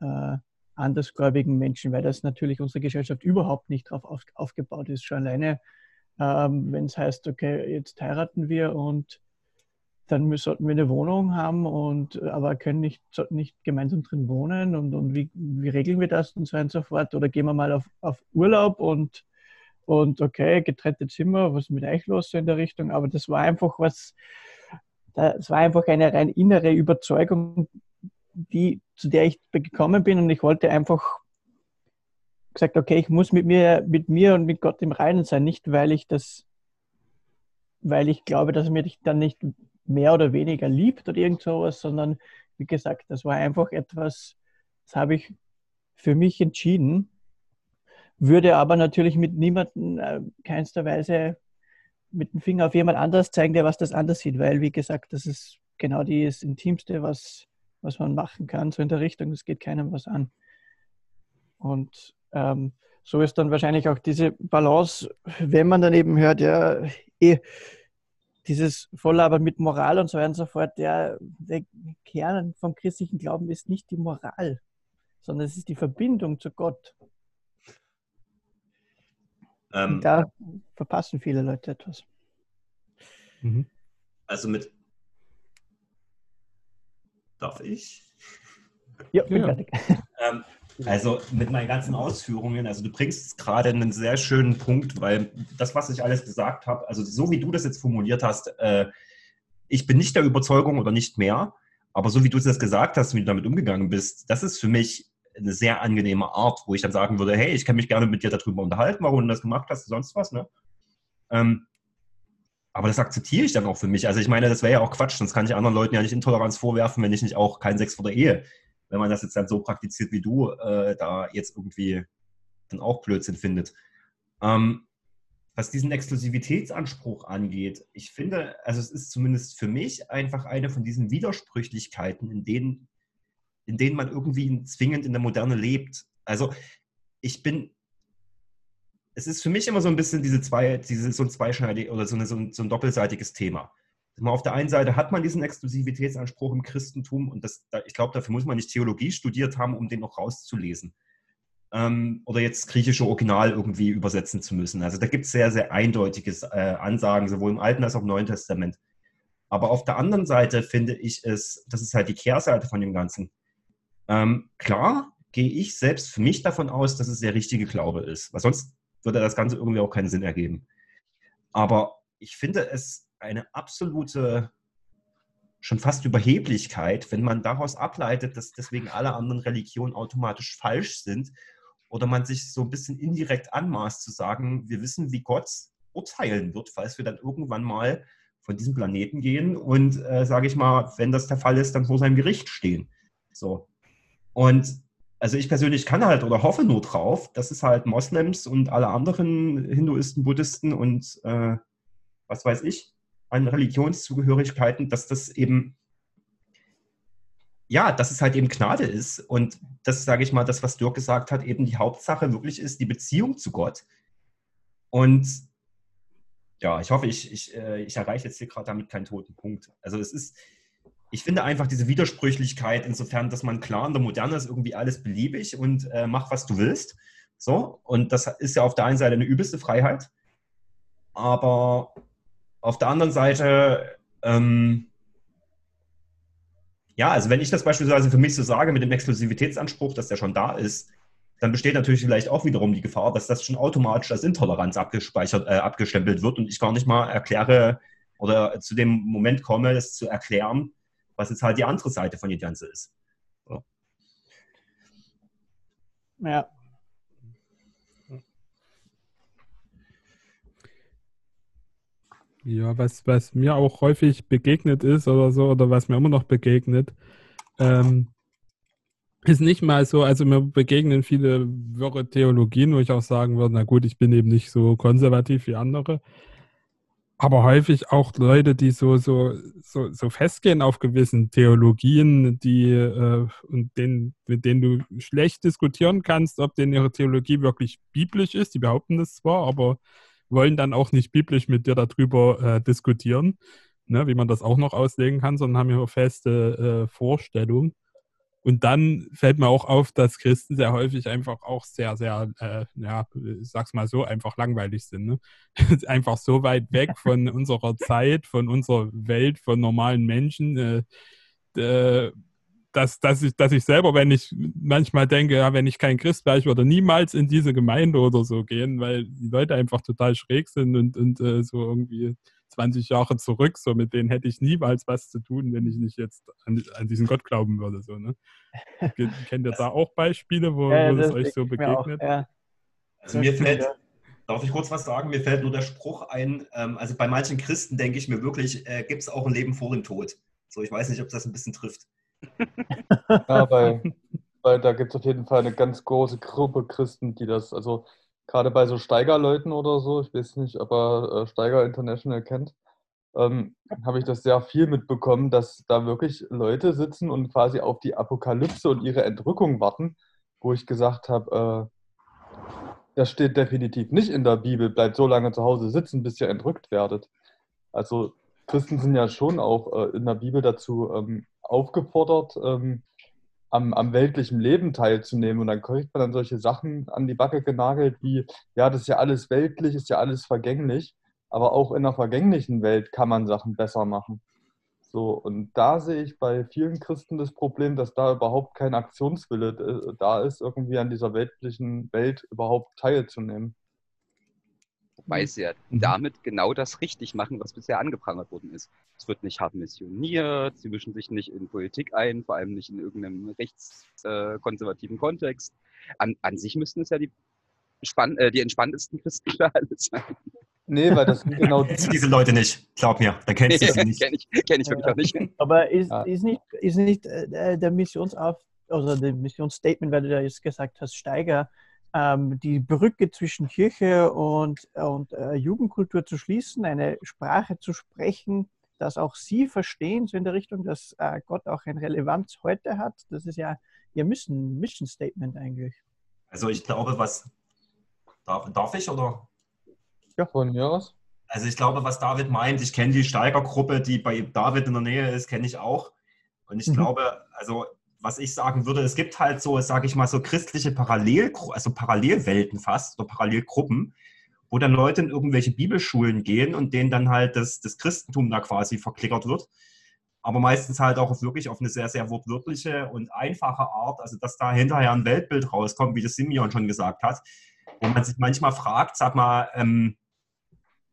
äh, andersgläubigen Menschen, weil das natürlich unsere Gesellschaft überhaupt nicht darauf auf, aufgebaut ist. Schon alleine, ähm, wenn es heißt, okay, jetzt heiraten wir und dann sollten wir eine Wohnung haben und aber können nicht, nicht gemeinsam drin wohnen und, und wie, wie regeln wir das und so und so fort? Oder gehen wir mal auf, auf Urlaub und, und okay, getrennte Zimmer, was ist mit euch los so in der Richtung, aber das war einfach was, das war einfach eine rein innere Überzeugung, die, zu der ich gekommen bin und ich wollte einfach gesagt, okay, ich muss mit mir, mit mir und mit Gott im Reinen sein, nicht weil ich das, weil ich glaube, dass mich dann nicht mehr oder weniger liebt oder irgend sowas, sondern wie gesagt, das war einfach etwas, das habe ich für mich entschieden, würde aber natürlich mit niemandem äh, keinster Weise mit dem Finger auf jemand anders zeigen, der was das anders sieht, weil wie gesagt, das ist genau das Intimste, was, was man machen kann, so in der Richtung, es geht keinem was an. Und ähm, so ist dann wahrscheinlich auch diese Balance, wenn man dann eben hört, ja, eh, dieses Volllaber mit Moral und so weiter und so fort, der, der Kern vom christlichen Glauben ist nicht die Moral, sondern es ist die Verbindung zu Gott. Ähm, da verpassen viele Leute etwas. Mhm. Also mit. Darf ich? Ja, bin ja. fertig. Ähm, also mit meinen ganzen Ausführungen, also du bringst gerade einen sehr schönen Punkt, weil das, was ich alles gesagt habe, also so wie du das jetzt formuliert hast, äh, ich bin nicht der Überzeugung oder nicht mehr, aber so wie du es jetzt gesagt hast, wie du damit umgegangen bist, das ist für mich eine sehr angenehme Art, wo ich dann sagen würde, hey, ich kann mich gerne mit dir darüber unterhalten, warum du das gemacht hast, sonst was, ne? Ähm, aber das akzeptiere ich dann auch für mich. Also ich meine, das wäre ja auch Quatsch, sonst kann ich anderen Leuten ja nicht Intoleranz vorwerfen, wenn ich nicht auch keinen Sex vor der Ehe wenn man das jetzt dann so praktiziert wie du, äh, da jetzt irgendwie dann auch Blödsinn findet. Ähm, was diesen Exklusivitätsanspruch angeht, ich finde, also es ist zumindest für mich einfach eine von diesen Widersprüchlichkeiten, in denen, in denen man irgendwie zwingend in der Moderne lebt. Also ich bin, es ist für mich immer so ein bisschen diese zwei, diese, so ein zweischneidig oder so, eine, so, ein, so ein doppelseitiges Thema auf der einen Seite hat man diesen Exklusivitätsanspruch im Christentum und das, ich glaube, dafür muss man nicht Theologie studiert haben, um den noch rauszulesen. Ähm, oder jetzt griechische Original irgendwie übersetzen zu müssen. Also da gibt es sehr, sehr eindeutige äh, Ansagen, sowohl im Alten als auch im Neuen Testament. Aber auf der anderen Seite finde ich es, das ist halt die Kehrseite von dem Ganzen. Ähm, klar gehe ich selbst für mich davon aus, dass es der richtige Glaube ist, weil sonst würde das Ganze irgendwie auch keinen Sinn ergeben. Aber ich finde es eine absolute schon fast Überheblichkeit, wenn man daraus ableitet, dass deswegen alle anderen Religionen automatisch falsch sind oder man sich so ein bisschen indirekt anmaßt zu sagen, wir wissen, wie Gott urteilen wird, falls wir dann irgendwann mal von diesem Planeten gehen und, äh, sage ich mal, wenn das der Fall ist, dann vor seinem Gericht stehen. So. Und also ich persönlich kann halt oder hoffe nur drauf, dass es halt Moslems und alle anderen Hinduisten, Buddhisten und äh, was weiß ich, an Religionszugehörigkeiten, dass das eben, ja, dass es halt eben Gnade ist. Und das, sage ich mal, das, was Dirk gesagt hat, eben die Hauptsache wirklich ist die Beziehung zu Gott. Und ja, ich hoffe, ich, ich, äh, ich erreiche jetzt hier gerade damit keinen toten Punkt. Also es ist, ich finde einfach diese Widersprüchlichkeit insofern, dass man klar in der Moderne ist irgendwie alles beliebig und äh, mach, was du willst. So, und das ist ja auf der einen Seite eine übelste Freiheit, aber auf der anderen Seite, ähm, ja, also wenn ich das beispielsweise für mich so sage mit dem Exklusivitätsanspruch, dass der schon da ist, dann besteht natürlich vielleicht auch wiederum die Gefahr, dass das schon automatisch als Intoleranz abgespeichert, äh, abgestempelt wird und ich gar nicht mal erkläre oder zu dem Moment komme, das zu erklären, was jetzt halt die andere Seite von dem Ganze ist. Ja. Ja, was, was mir auch häufig begegnet ist oder so, oder was mir immer noch begegnet, ähm, ist nicht mal so, also mir begegnen viele wirre Theologien, wo ich auch sagen würde, na gut, ich bin eben nicht so konservativ wie andere, aber häufig auch Leute, die so, so, so, so festgehen auf gewissen Theologien, die äh, und denen, mit denen du schlecht diskutieren kannst, ob denn ihre Theologie wirklich biblisch ist. Die behaupten das zwar, aber wollen dann auch nicht biblisch mit dir darüber äh, diskutieren, ne, wie man das auch noch auslegen kann, sondern haben ihre feste äh, Vorstellung. Und dann fällt mir auch auf, dass Christen sehr häufig einfach auch sehr, sehr, äh, ja, ich sag's mal so, einfach langweilig sind. Ne? einfach so weit weg von unserer Zeit, von unserer Welt, von normalen Menschen, äh, dass, dass, ich, dass ich selber, wenn ich manchmal denke, ja, wenn ich kein Christ wäre, ich würde niemals in diese Gemeinde oder so gehen, weil die Leute einfach total schräg sind und, und äh, so irgendwie 20 Jahre zurück, so mit denen hätte ich niemals was zu tun, wenn ich nicht jetzt an, an diesen Gott glauben würde. So, ne? Kennt ihr da auch Beispiele, wo, Ja, wo das euch so mir auch, begegnet? ja. Also mir fällt, darf ich kurz was sagen? Mir fällt nur der Spruch ein, ähm, also bei manchen Christen denke ich mir wirklich, äh, gibt es auch ein Leben vor dem Tod. So, ich weiß nicht, ob das ein bisschen trifft. Ja, weil, weil da gibt es auf jeden Fall eine ganz große Gruppe Christen, die das, also gerade bei so Steigerleuten oder so, ich weiß nicht, ob er äh, Steiger International kennt, ähm, habe ich das sehr viel mitbekommen, dass da wirklich Leute sitzen und quasi auf die Apokalypse und ihre Entrückung warten, wo ich gesagt habe, äh, das steht definitiv nicht in der Bibel, bleibt so lange zu Hause sitzen, bis ihr entrückt werdet. Also Christen sind ja schon auch äh, in der Bibel dazu ähm, aufgefordert, ähm, am, am weltlichen Leben teilzunehmen. Und dann kriegt man dann solche Sachen an die Backe genagelt wie, ja, das ist ja alles weltlich, ist ja alles vergänglich, aber auch in der vergänglichen Welt kann man Sachen besser machen. So, und da sehe ich bei vielen Christen das Problem, dass da überhaupt kein Aktionswille äh, da ist, irgendwie an dieser weltlichen Welt überhaupt teilzunehmen. Wobei sie ja Mhm. damit genau das richtig machen, was bisher angeprangert worden ist. Es wird nicht hart missioniert, sie mischen sich nicht in Politik ein, vor allem nicht in irgendeinem rechtskonservativen äh, Kontext. An, an sich müssten es ja die, spann äh, die entspanntesten Christen für alle sein. Nee, weil das sind genau die, Kennst diese Leute nicht? Glaub mir, da kennst du sie nicht. Kenne ich, kenn ich wirklich auch nicht. Aber ist, Ja. ist nicht, ist nicht äh, der Missionsauf oder der Missionsstatement, weil du da jetzt gesagt hast, Steiger, ähm, die Brücke zwischen Kirche und, und äh, Jugendkultur zu schließen, eine Sprache zu sprechen, dass auch sie verstehen, so in der Richtung, dass äh, Gott auch eine Relevanz heute hat. Das ist ja ihr Mission, Mission Statement eigentlich. Also ich glaube, was darf, darf ich oder? von mir aus. Also ich glaube, was David meint, ich kenne die Steigergruppe, die bei David in der Nähe ist, kenne ich auch. Und ich Mhm. glaube, also was ich sagen würde, es gibt halt so, sage ich mal, so christliche Parallel, also Parallelwelten fast oder Parallelgruppen, wo dann Leute in irgendwelche Bibelschulen gehen und denen dann halt das, das Christentum da quasi verklickert wird. Aber meistens halt auch wirklich auf eine sehr, sehr wortwörtliche und einfache Art, also dass da hinterher ein Weltbild rauskommt, wie das Simeon schon gesagt hat, wo man sich manchmal fragt, sag mal, ähm,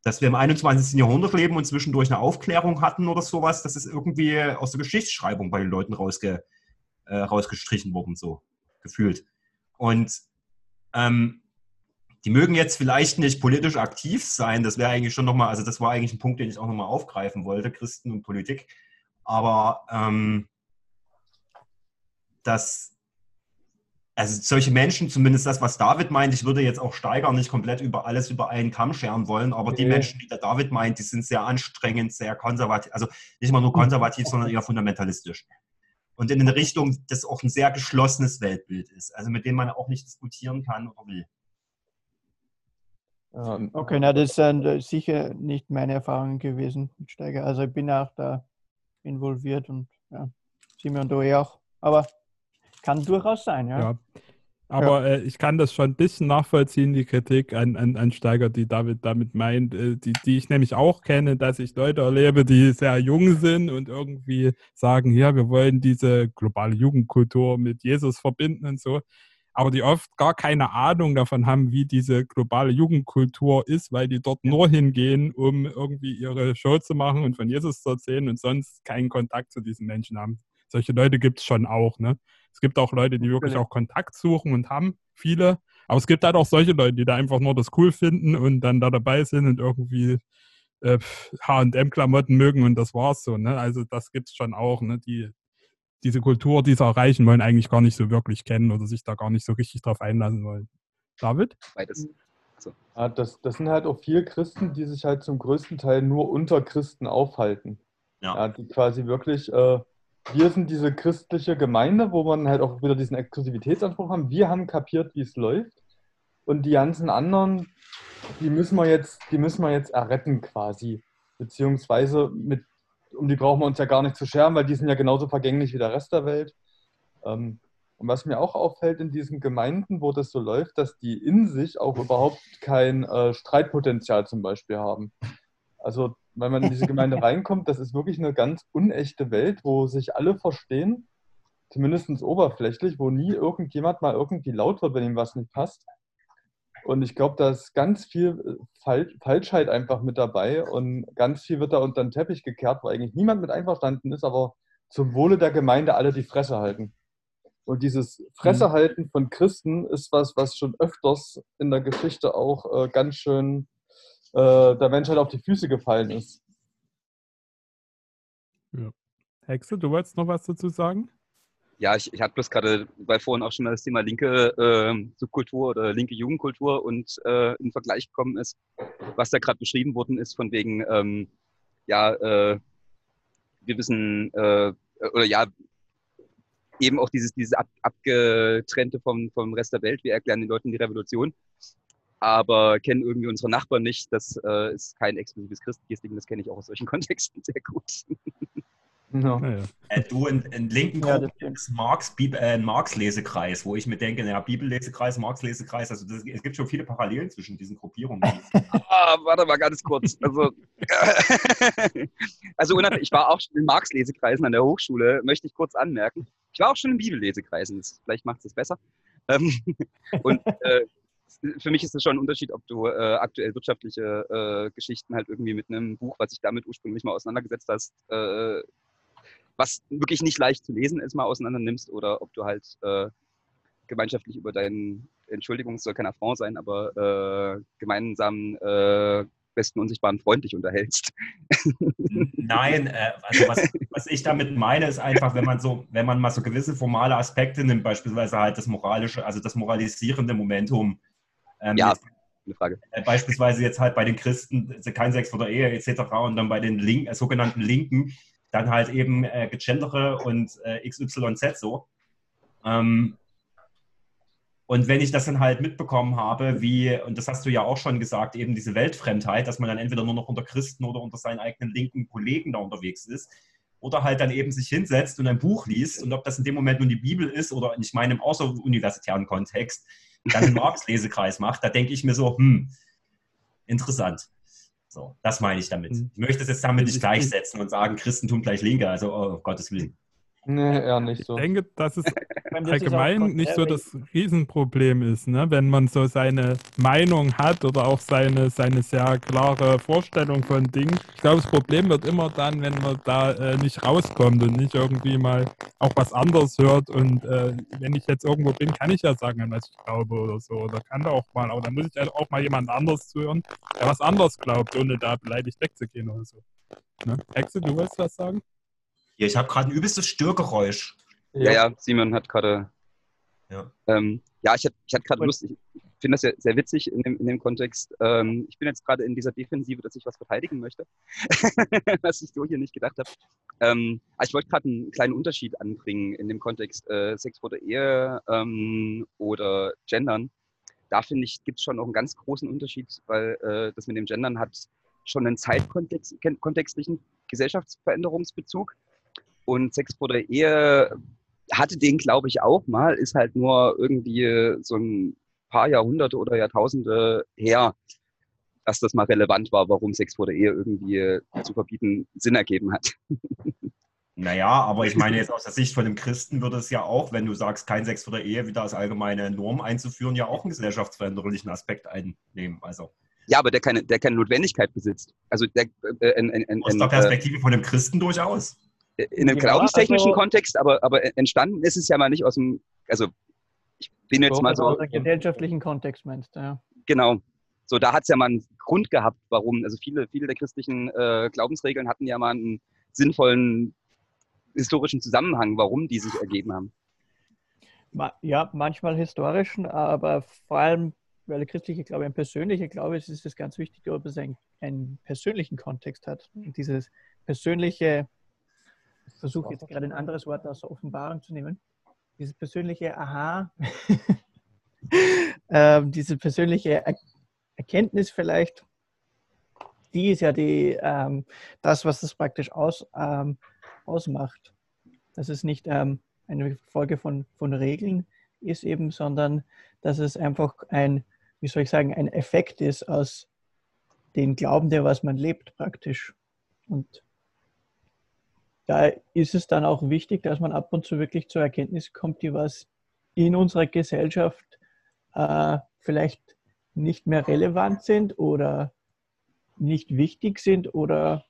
dass wir im 21. Jahrhundert leben und zwischendurch eine Aufklärung hatten oder sowas, das ist irgendwie aus der Geschichtsschreibung bei den Leuten rausge, äh, rausgestrichen worden, so gefühlt. Und ähm, die mögen jetzt vielleicht nicht politisch aktiv sein, das wäre eigentlich schon nochmal, also das war eigentlich ein Punkt, den ich auch nochmal aufgreifen wollte, Christen und Politik. Aber ähm, dass also solche Menschen, zumindest das, was David meint, ich würde jetzt auch Steiger nicht komplett über alles über einen Kamm scheren wollen, aber die. Menschen, die der David meint, die sind sehr anstrengend, sehr konservativ, also nicht mal nur konservativ, sondern eher fundamentalistisch. Und in eine Richtung, das auch ein sehr geschlossenes Weltbild ist, also mit dem man auch nicht diskutieren kann oder will. Und- Okay, na, das sind äh, sicher nicht meine Erfahrungen gewesen mit Steiger. Also ich bin auch da involviert und ja, Simeon du eh auch. Aber kann durchaus sein, ja. Ja. Aber äh, ich kann das schon ein bisschen nachvollziehen, die Kritik an, an, an Steiger, die David damit meint, äh, die, die ich nämlich auch kenne, dass ich Leute erlebe, die sehr jung sind und irgendwie sagen, ja, wir wollen diese globale Jugendkultur mit Jesus verbinden und so. Aber die oft gar keine Ahnung davon haben, wie diese globale Jugendkultur ist, weil die dort nur hingehen, um irgendwie ihre Show zu machen und von Jesus zu erzählen und sonst keinen Kontakt zu diesen Menschen haben. Solche Leute gibt es schon auch, ne? Es gibt auch Leute, die wirklich auch Kontakt suchen und haben viele. Aber es gibt halt auch solche Leute, die da einfach nur das cool finden und dann da dabei sind und irgendwie äh, HM-Klamotten mögen und das war's so. Ne? Also das gibt es schon auch, ne? die diese Kultur, die sie erreichen wollen, eigentlich gar nicht so wirklich kennen oder sich da gar nicht so richtig drauf einlassen wollen. David? Beides. So. Ja, das, das sind halt auch viele Christen, die sich halt zum größten Teil nur unter Christen aufhalten. Ja. ja die quasi wirklich äh, wir sind diese christliche Gemeinde, wo man halt auch wieder diesen Exklusivitätsanspruch haben. Wir haben kapiert, wie es läuft. Und die ganzen anderen, die müssen wir jetzt, die müssen wir jetzt erretten quasi. Beziehungsweise mit, um die brauchen wir uns ja gar nicht zu scheren, weil die sind ja genauso vergänglich wie der Rest der Welt. Ähm, und was mir auch auffällt in diesen Gemeinden, wo das so läuft, dass die in sich auch überhaupt kein äh, Streitpotenzial zum Beispiel haben. Also wenn man in diese Gemeinde reinkommt, das ist wirklich eine ganz unechte Welt, wo sich alle verstehen, zumindest oberflächlich, wo nie irgendjemand mal irgendwie laut wird, wenn ihm was nicht passt. Und ich glaube, da ist ganz viel Fal Falschheit einfach mit dabei und ganz viel wird da unter den Teppich gekehrt, wo eigentlich niemand mit einverstanden ist, aber zum Wohle der Gemeinde alle die Fresse halten. Und dieses Fressehalten von Christen ist was, was schon öfters in der Geschichte auch äh, ganz schön äh, der Mensch halt auf die Füße gefallen ist. Ja. Hexe, du wolltest noch was dazu sagen? Ja, ich, ich hatte bloß gerade, weil vorhin auch schon mal das Thema linke äh, Subkultur oder linke Jugendkultur und äh, in Vergleich gekommen ist, was da gerade beschrieben worden ist, von wegen, ähm, ja, äh, wir wissen, äh, oder ja, eben auch dieses, dieses Ab Abgetrennte vom, vom Rest der Welt. Wir erklären den Leuten die Revolution aber kennen irgendwie unsere Nachbarn nicht. Das äh, ist kein exklusives christliches Ding, das kenne ich auch aus solchen Kontexten sehr gut. Ja. Äh, du, in, in linken ja, ist Marx, äh, Marx-Lesekreis, wo ich mir denke, naja, Bibellesekreis, Marx-Lesekreis, also das, es gibt schon viele Parallelen zwischen diesen Gruppierungen. ah, warte mal ganz kurz. Also, also ich war auch schon in Marx-Lesekreisen an der Hochschule, möchte ich kurz anmerken. Ich war auch schon in Bibellesekreisen, vielleicht macht es das besser. Ähm, und äh, für mich ist es schon ein Unterschied, ob du äh, aktuell wirtschaftliche äh, Geschichten halt irgendwie mit einem Buch, was sich damit ursprünglich mal auseinandergesetzt hast, äh, was wirklich nicht leicht zu lesen ist, mal auseinander nimmst oder ob du halt äh, gemeinschaftlich über deinen, Entschuldigung, es soll kein Affront sein, aber äh, gemeinsamen äh, besten unsichtbaren Freund dich unterhältst. Nein, äh, also was, was, ich damit meine, ist einfach, wenn man so, wenn man mal so gewisse formale Aspekte nimmt, beispielsweise halt das moralische, also das moralisierende Momentum, ähm, ja, eine Frage. Äh, beispielsweise jetzt halt bei den Christen kein Sex vor der Ehe etc. und dann bei den Link, äh, sogenannten Linken dann halt eben äh, Gegendere und äh, XYZ so. Ähm, und wenn ich das dann halt mitbekommen habe, wie, und das hast du ja auch schon gesagt, eben diese Weltfremdheit, dass man dann entweder nur noch unter Christen oder unter seinen eigenen linken Kollegen da unterwegs ist, oder halt dann eben sich hinsetzt und ein Buch liest, und ob das in dem Moment nun die Bibel ist oder ich meine im außeruniversitären Kontext, dann einen Marx-Lesekreis macht, da denke ich mir so, hm, interessant. So, das meine ich damit. Hm. Ich möchte es jetzt damit nicht gleichsetzen und sagen, Christentum gleich Linke, also oh, Gottes Willen. Nee, eher nicht so. Ich denke, dass es allgemein nicht so das Riesenproblem ist, ne? wenn man so seine Meinung hat oder auch seine, seine sehr klare Vorstellung von Dingen. Ich glaube, das Problem wird immer dann, wenn man da äh, nicht rauskommt und nicht irgendwie mal auch was anderes hört. Und äh, wenn ich jetzt irgendwo bin, kann ich ja sagen, an was ich glaube oder so. Oder kann da auch mal, aber dann muss ich halt auch mal jemand anderes zuhören, der was anderes glaubt, ohne da beleidigt wegzugehen oder so. Ne? Hexe, du willst was sagen? Hier, ich habe gerade ein übelstes Störgeräusch. Ja, ja, Simon hat gerade. Ja. Ähm, ja, ich hatte, ich hatte gerade Lust. Ich finde das ja sehr witzig in dem, in dem Kontext. Ähm, ich bin jetzt gerade in dieser Defensive, dass ich was verteidigen möchte, was ich so hier nicht gedacht habe. Ähm, also ich wollte gerade einen kleinen Unterschied anbringen in dem Kontext äh, Sex vor der Ehe ähm, oder Gendern. Da finde ich, gibt es schon auch einen ganz großen Unterschied, weil äh, das mit dem Gendern hat schon einen zeitkontextlichen Gesellschaftsveränderungsbezug Und Sex vor der Ehe hatte den, glaube ich, auch mal, ist halt nur irgendwie so ein paar Jahrhunderte oder Jahrtausende her, dass das mal relevant war, warum Sex vor der Ehe irgendwie zu verbieten Sinn ergeben hat. Naja, aber ich meine jetzt aus der Sicht von dem Christen würde es ja auch, wenn du sagst, kein Sex vor der Ehe wieder als allgemeine Norm einzuführen, ja auch einen gesellschaftsveränderlichen Aspekt einnehmen. Also. Ja, aber der keine, der keine Notwendigkeit besitzt. Also der, äh, in, in, aus der Perspektive äh, von dem Christen durchaus. In einem ja, glaubenstechnischen also, Kontext, aber, aber entstanden ist es ja mal nicht aus dem, also ich bin jetzt mal so. Aus dem gesellschaftlichen Kontext meinst du, ja. Genau. So, da hat es ja mal einen Grund gehabt, warum. Also viele, viele der christlichen äh, Glaubensregeln hatten ja mal einen sinnvollen historischen Zusammenhang, warum die sich ergeben haben. Ja, manchmal historischen, aber vor allem, weil der christliche Glaube ein persönlicher Glaube ist, ist es ganz wichtig, ob es einen, einen persönlichen Kontext hat. Und dieses persönliche, ich versuche jetzt gerade ein anderes Wort aus der Offenbarung zu nehmen, dieses persönliche Aha, ähm, diese persönliche er Erkenntnis vielleicht, die ist ja die, ähm, das, was das praktisch aus, ähm, ausmacht. Dass es nicht ähm, eine Folge von, von Regeln ist eben, sondern dass es einfach ein, wie soll ich sagen, ein Effekt ist aus dem Glauben, der was man lebt praktisch. Und da ist es dann auch wichtig, dass man ab und zu wirklich zur Erkenntnis kommt, die was in unserer Gesellschaft äh, vielleicht nicht mehr relevant sind oder nicht wichtig sind oder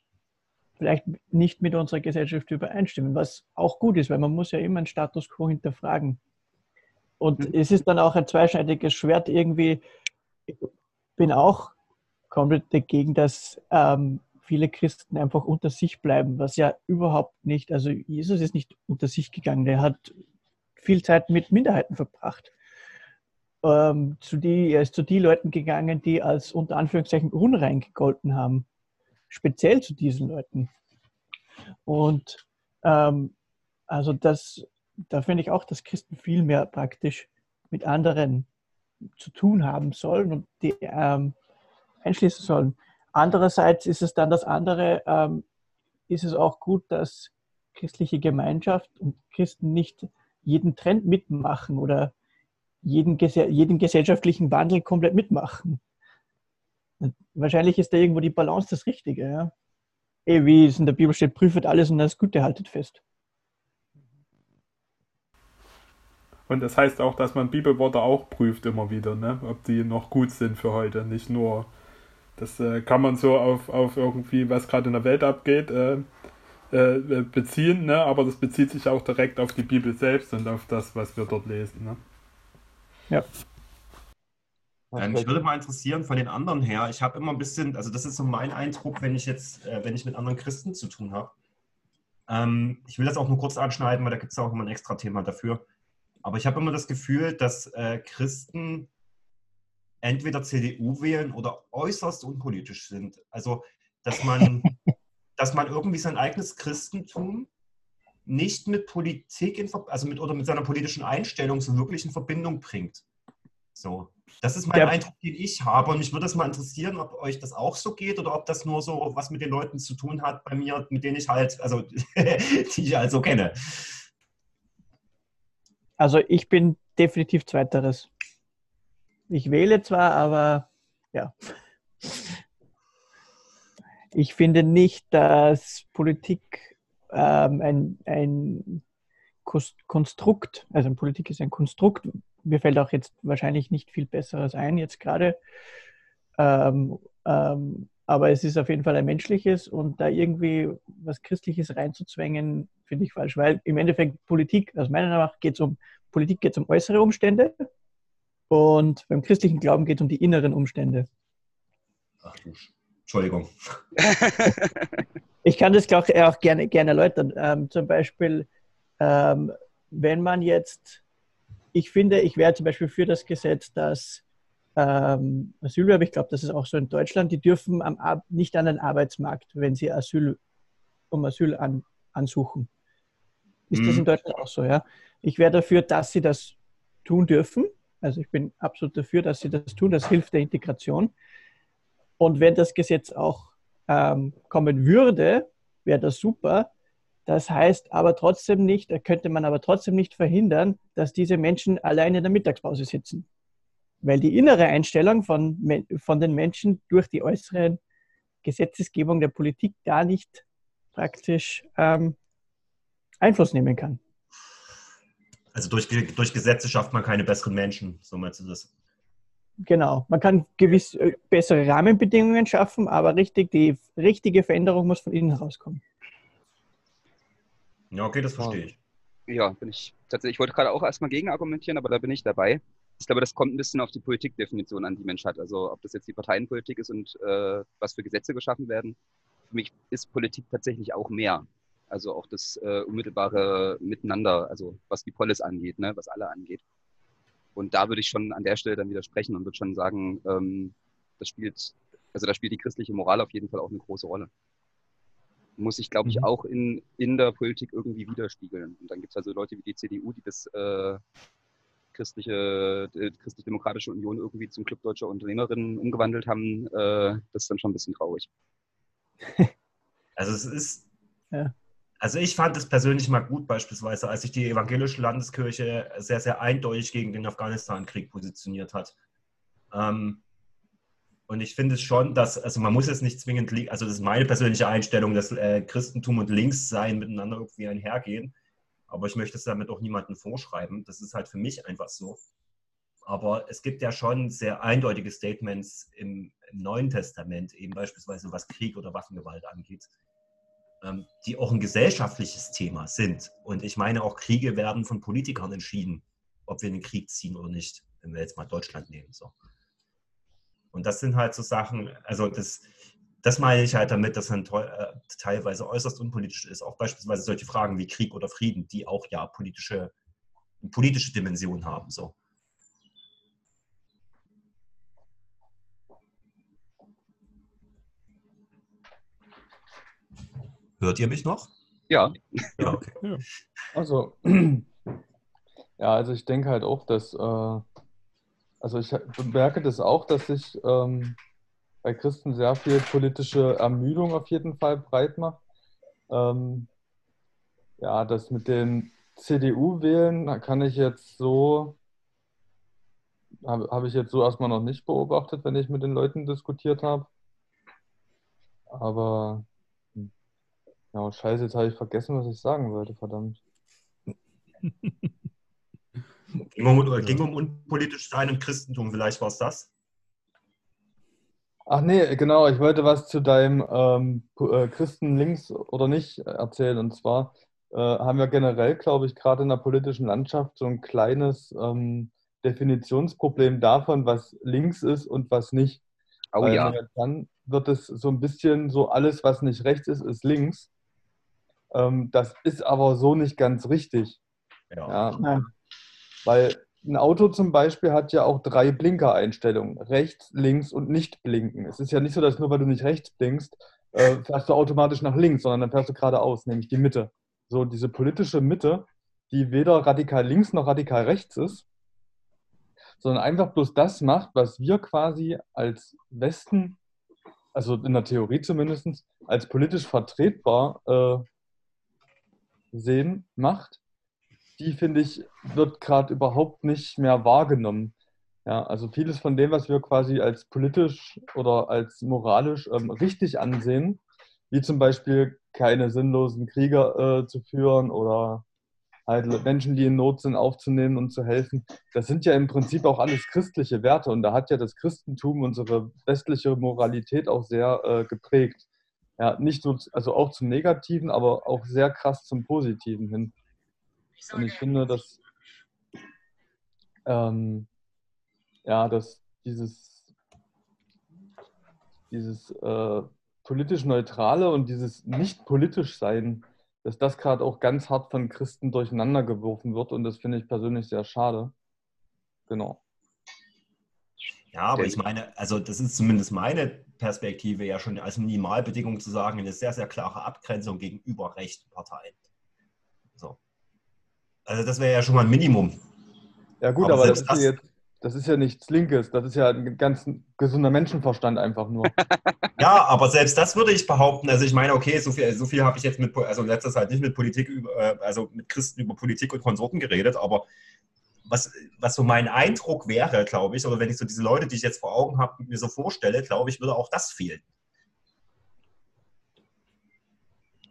vielleicht nicht mit unserer Gesellschaft übereinstimmen, was auch gut ist, weil man muss ja immer einen Status quo hinterfragen. Und mhm. es ist dann auch ein zweischneidiges Schwert irgendwie. Ich bin auch komplett dagegen, dass ähm, viele Christen einfach unter sich bleiben, was ja überhaupt nicht, also Jesus ist nicht unter sich gegangen, der hat viel Zeit mit Minderheiten verbracht. Ähm, zu die, er ist zu den Leuten gegangen, die als unter Anführungszeichen unrein gegolten haben speziell zu diesen Leuten. Und ähm, also das, da finde ich auch, dass Christen viel mehr praktisch mit anderen zu tun haben sollen und die ähm, einschließen sollen. Andererseits ist es dann das andere, ähm, ist es auch gut, dass christliche Gemeinschaft und Christen nicht jeden Trend mitmachen oder jeden, jeden gesellschaftlichen Wandel komplett mitmachen. Wahrscheinlich ist da irgendwo die Balance das Richtige. Ja? Eh, wie es in der Bibel steht, prüft alles und das Gute haltet fest. Und das heißt auch, dass man Bibelworte auch prüft immer wieder, ne? ob die noch gut sind für heute. Nicht nur, das äh, kann man so auf, auf irgendwie, was gerade in der Welt abgeht, äh, äh, beziehen, ne? aber das bezieht sich auch direkt auf die Bibel selbst und auf das, was wir dort lesen. Ne? Ja. Äh, mich würde mal interessieren von den anderen her. Ich habe immer ein bisschen, also das ist so mein Eindruck, wenn ich jetzt, äh, wenn ich mit anderen Christen zu tun habe. Ähm, ich will das auch nur kurz anschneiden, weil da gibt es auch immer ein extra Thema dafür. Aber ich habe immer das Gefühl, dass äh, Christen entweder CDU wählen oder äußerst unpolitisch sind. Also, dass man, dass man irgendwie sein eigenes Christentum nicht mit Politik, in, also mit, oder mit seiner politischen Einstellung so wirklich in Verbindung bringt. So. Das ist mein ja. Eindruck, den ich habe. Und mich würde es mal interessieren, ob euch das auch so geht oder ob das nur so was mit den Leuten zu tun hat bei mir, mit denen ich halt, also die ich halt so kenne. Also ich bin definitiv Zweiteres. Ich wähle zwar, aber ja. Ich finde nicht, dass Politik ähm, ein, ein Konstrukt, also Politik ist ein Konstrukt, mir fällt auch jetzt wahrscheinlich nicht viel Besseres ein, jetzt gerade. Ähm, ähm, aber es ist auf jeden Fall ein menschliches und da irgendwie was Christliches reinzuzwängen, finde ich falsch, weil im Endeffekt Politik, aus meiner Meinung nach, geht es um Politik geht es um äußere Umstände und beim christlichen Glauben geht es um die inneren Umstände. Ach du, Entschuldigung. ich kann das auch, auch gerne, gerne erläutern. Ähm, zum Beispiel, ähm, wenn man jetzt ich finde, ich wäre zum Beispiel für das Gesetz, dass ähm, Asylwerber, ich glaube, das ist auch so in Deutschland, die dürfen am, nicht an den Arbeitsmarkt, wenn sie Asyl, um Asyl an, ansuchen. Ist mhm. das in Deutschland auch so, ja? Ich wäre dafür, dass sie das tun dürfen. Also ich bin absolut dafür, dass sie das tun. Das hilft der Integration. Und wenn das Gesetz auch ähm, kommen würde, wäre das super. Das heißt aber trotzdem nicht, da könnte man aber trotzdem nicht verhindern, dass diese Menschen alleine in der Mittagspause sitzen. Weil die innere Einstellung von, von den Menschen durch die äußere Gesetzesgebung der Politik da nicht praktisch ähm, Einfluss nehmen kann. Also durch, durch Gesetze schafft man keine besseren Menschen, so meinst du das? Genau, man kann gewiss äh, bessere Rahmenbedingungen schaffen, aber richtig, die richtige Veränderung muss von innen herauskommen. Ja, okay, das verstehe ich. Ja, bin ich tatsächlich. Ich wollte gerade auch erstmal gegen argumentieren, aber da bin ich dabei. Ich glaube, das kommt ein bisschen auf die Politikdefinition an, die Mensch hat. Also ob das jetzt die Parteienpolitik ist und äh, was für Gesetze geschaffen werden. Für mich ist Politik tatsächlich auch mehr. Also auch das äh, unmittelbare Miteinander, also was die Polis angeht, ne, was alle angeht. Und da würde ich schon an der Stelle dann widersprechen und würde schon sagen, ähm, das spielt, also da spielt die christliche Moral auf jeden Fall auch eine große Rolle. Muss ich, glaube ich, mhm. auch in, in der Politik irgendwie widerspiegeln. Und dann gibt es also Leute wie die CDU, die das äh, christliche, äh, christlich-demokratische Union irgendwie zum Club deutscher Unternehmerinnen umgewandelt haben. Äh, das ist dann schon ein bisschen traurig. Also es ist, ja. Also ich fand es persönlich mal gut, beispielsweise, als sich die evangelische Landeskirche sehr, sehr eindeutig gegen den Afghanistan-Krieg positioniert hat. Ähm, und ich finde es schon, dass, also man muss es nicht zwingend, also das ist meine persönliche Einstellung, dass äh, Christentum und Linkssein miteinander irgendwie einhergehen. Aber ich möchte es damit auch niemandem vorschreiben. Das ist halt für mich einfach so. Aber es gibt ja schon sehr eindeutige Statements im, im Neuen Testament, eben beispielsweise was Krieg oder Waffengewalt angeht, die auch ein gesellschaftliches Thema sind. Und ich meine, auch Kriege werden von Politikern entschieden, ob wir in den Krieg ziehen oder nicht, wenn wir jetzt mal Deutschland nehmen. So. Und das sind halt so Sachen, also das, das meine ich halt damit, dass dann äh, teilweise äußerst unpolitisch ist. Auch beispielsweise solche Fragen wie Krieg oder Frieden, die auch ja politische, politische Dimension haben. So. Hört ihr mich noch? Ja. ja, okay. ja. Also, ja, also ich denke halt auch, dass, äh, also ich bemerke das auch, dass sich ähm, bei Christen sehr viel politische Ermüdung auf jeden Fall breit macht. Ähm, ja, das mit den CDU-Wählen kann ich jetzt so, habe hab ich jetzt so erstmal noch nicht beobachtet, wenn ich mit den Leuten diskutiert habe. Aber ja, scheiße, jetzt habe ich vergessen, was ich sagen wollte, verdammt. ging, um, ging um unpolitisch sein im Christentum, vielleicht war es das? Ach nee, genau, ich wollte was zu deinem ähm, äh, Christen links oder nicht erzählen. Und zwar äh, haben wir generell, glaube ich, gerade in der politischen Landschaft so ein kleines ähm, Definitionsproblem davon, was links ist und was nicht. Oh Weil ja. Dann wird es so ein bisschen so, alles, was nicht rechts ist, ist links. Ähm, das ist aber so nicht ganz richtig. Ja. ja. Weil ein Auto zum Beispiel hat ja auch drei Blinkereinstellungen. Rechts, links und nicht blinken. Es ist ja nicht so, dass nur weil du nicht rechts blinkst, äh, fährst du automatisch nach links, sondern dann fährst du geradeaus, nämlich die Mitte. So diese politische Mitte, die weder radikal links noch radikal rechts ist, sondern einfach bloß das macht, was wir quasi als Westen, also in der Theorie zumindest, als politisch vertretbar äh, sehen, macht, die finde ich, wird gerade überhaupt nicht mehr wahrgenommen. Ja, also vieles von dem, was wir quasi als politisch oder als moralisch ähm, richtig ansehen, wie zum Beispiel keine sinnlosen Kriege äh, zu führen oder halt Menschen, die in Not sind, aufzunehmen und zu helfen. Das sind ja im Prinzip auch alles christliche Werte und da hat ja das Christentum unsere westliche Moralität auch sehr äh, geprägt. Ja, nicht nur, also auch zum Negativen, aber auch sehr krass zum Positiven hin. Und ich finde, dass, ähm, ja, dass dieses, dieses äh, politisch Neutrale und dieses nicht politisch Sein, dass das gerade auch ganz hart von Christen durcheinander geworfen wird und das finde ich persönlich sehr schade. Genau. Ja, aber ich meine, also das ist zumindest meine Perspektive ja schon als Minimalbedingung zu sagen, eine sehr, sehr klare Abgrenzung gegenüber rechten Parteien. So. Also das wäre ja schon mal ein Minimum. Ja gut, aber, aber das, ist jetzt, das ist ja nichts Linkes, das ist ja ein ganz gesunder Menschenverstand einfach nur. Ja, aber selbst das würde ich behaupten. Also ich meine, okay, so viel, so viel habe ich jetzt mit, also in letzter Zeit nicht mit Politik, über, äh, also mit Christen über Politik und Konsorten geredet, aber was, was so mein Eindruck wäre, glaube ich, oder wenn ich so diese Leute, die ich jetzt vor Augen habe, mir so vorstelle, glaube ich, würde auch das fehlen.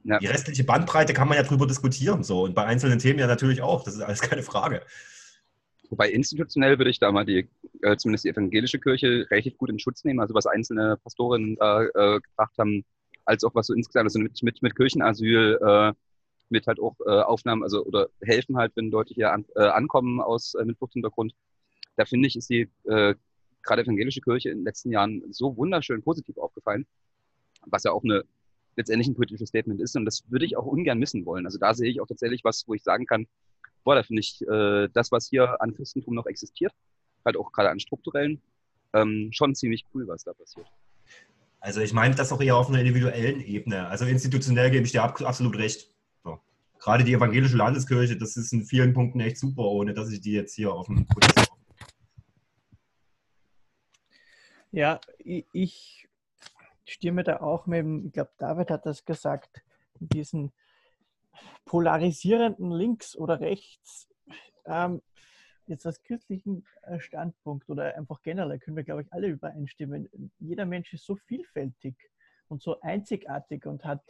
Ja. Die restliche Bandbreite kann man ja drüber diskutieren, so und bei einzelnen Themen ja natürlich auch. Das ist alles keine Frage. Wobei institutionell würde ich da mal die, äh, zumindest die evangelische Kirche, relativ gut in Schutz nehmen. Also was einzelne Pastoren da äh, gebracht haben, als auch was so insgesamt, also mit, mit, mit Kirchenasyl, äh, mit halt auch äh, Aufnahmen, also oder helfen halt, wenn Leute hier an, äh, ankommen aus äh, mit Fluchthintergrund. Da finde ich, ist die äh, gerade evangelische Kirche in den letzten Jahren so wunderschön positiv aufgefallen, was ja auch eine letztendlich ein politisches Statement ist. Und das würde ich auch ungern missen wollen. Also da sehe ich auch tatsächlich was, wo ich sagen kann, boah, da finde ich äh, das, was hier an Christentum noch existiert, halt auch gerade an strukturellen, ähm, schon ziemlich cool, was da passiert. Also ich meine das auch eher auf einer individuellen Ebene. Also institutionell gebe ich dir absolut recht. Gerade die evangelische Landeskirche, das ist in vielen Punkten echt super, ohne dass ich die jetzt hier auf dem Prozess Ja, ich stimme da auch mit ich glaube, David hat das gesagt, diesen polarisierenden links oder rechts, ähm, jetzt als christlichen äh, Standpunkt oder einfach generell können wir, glaube ich, alle übereinstimmen. Jeder Mensch ist so vielfältig und so einzigartig und hat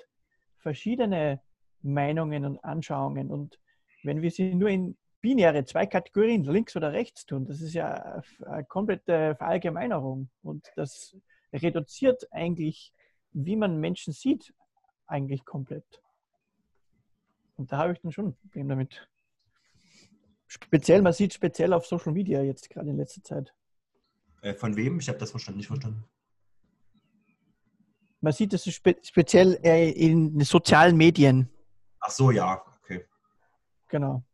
verschiedene Meinungen und Anschauungen. Und wenn wir sie nur in binäre zwei Kategorien, links oder rechts tun, das ist ja eine komplette Verallgemeinerung. Und das reduziert eigentlich, wie man Menschen sieht, eigentlich komplett. Und da habe ich dann schon ein Problem damit. Speziell, man sieht speziell auf Social Media jetzt gerade in letzter Zeit. Äh, von wem? Ich habe das verstanden, nicht verstanden. Man sieht es spe speziell äh, in sozialen Medien. Ach so, ja, okay. Genau.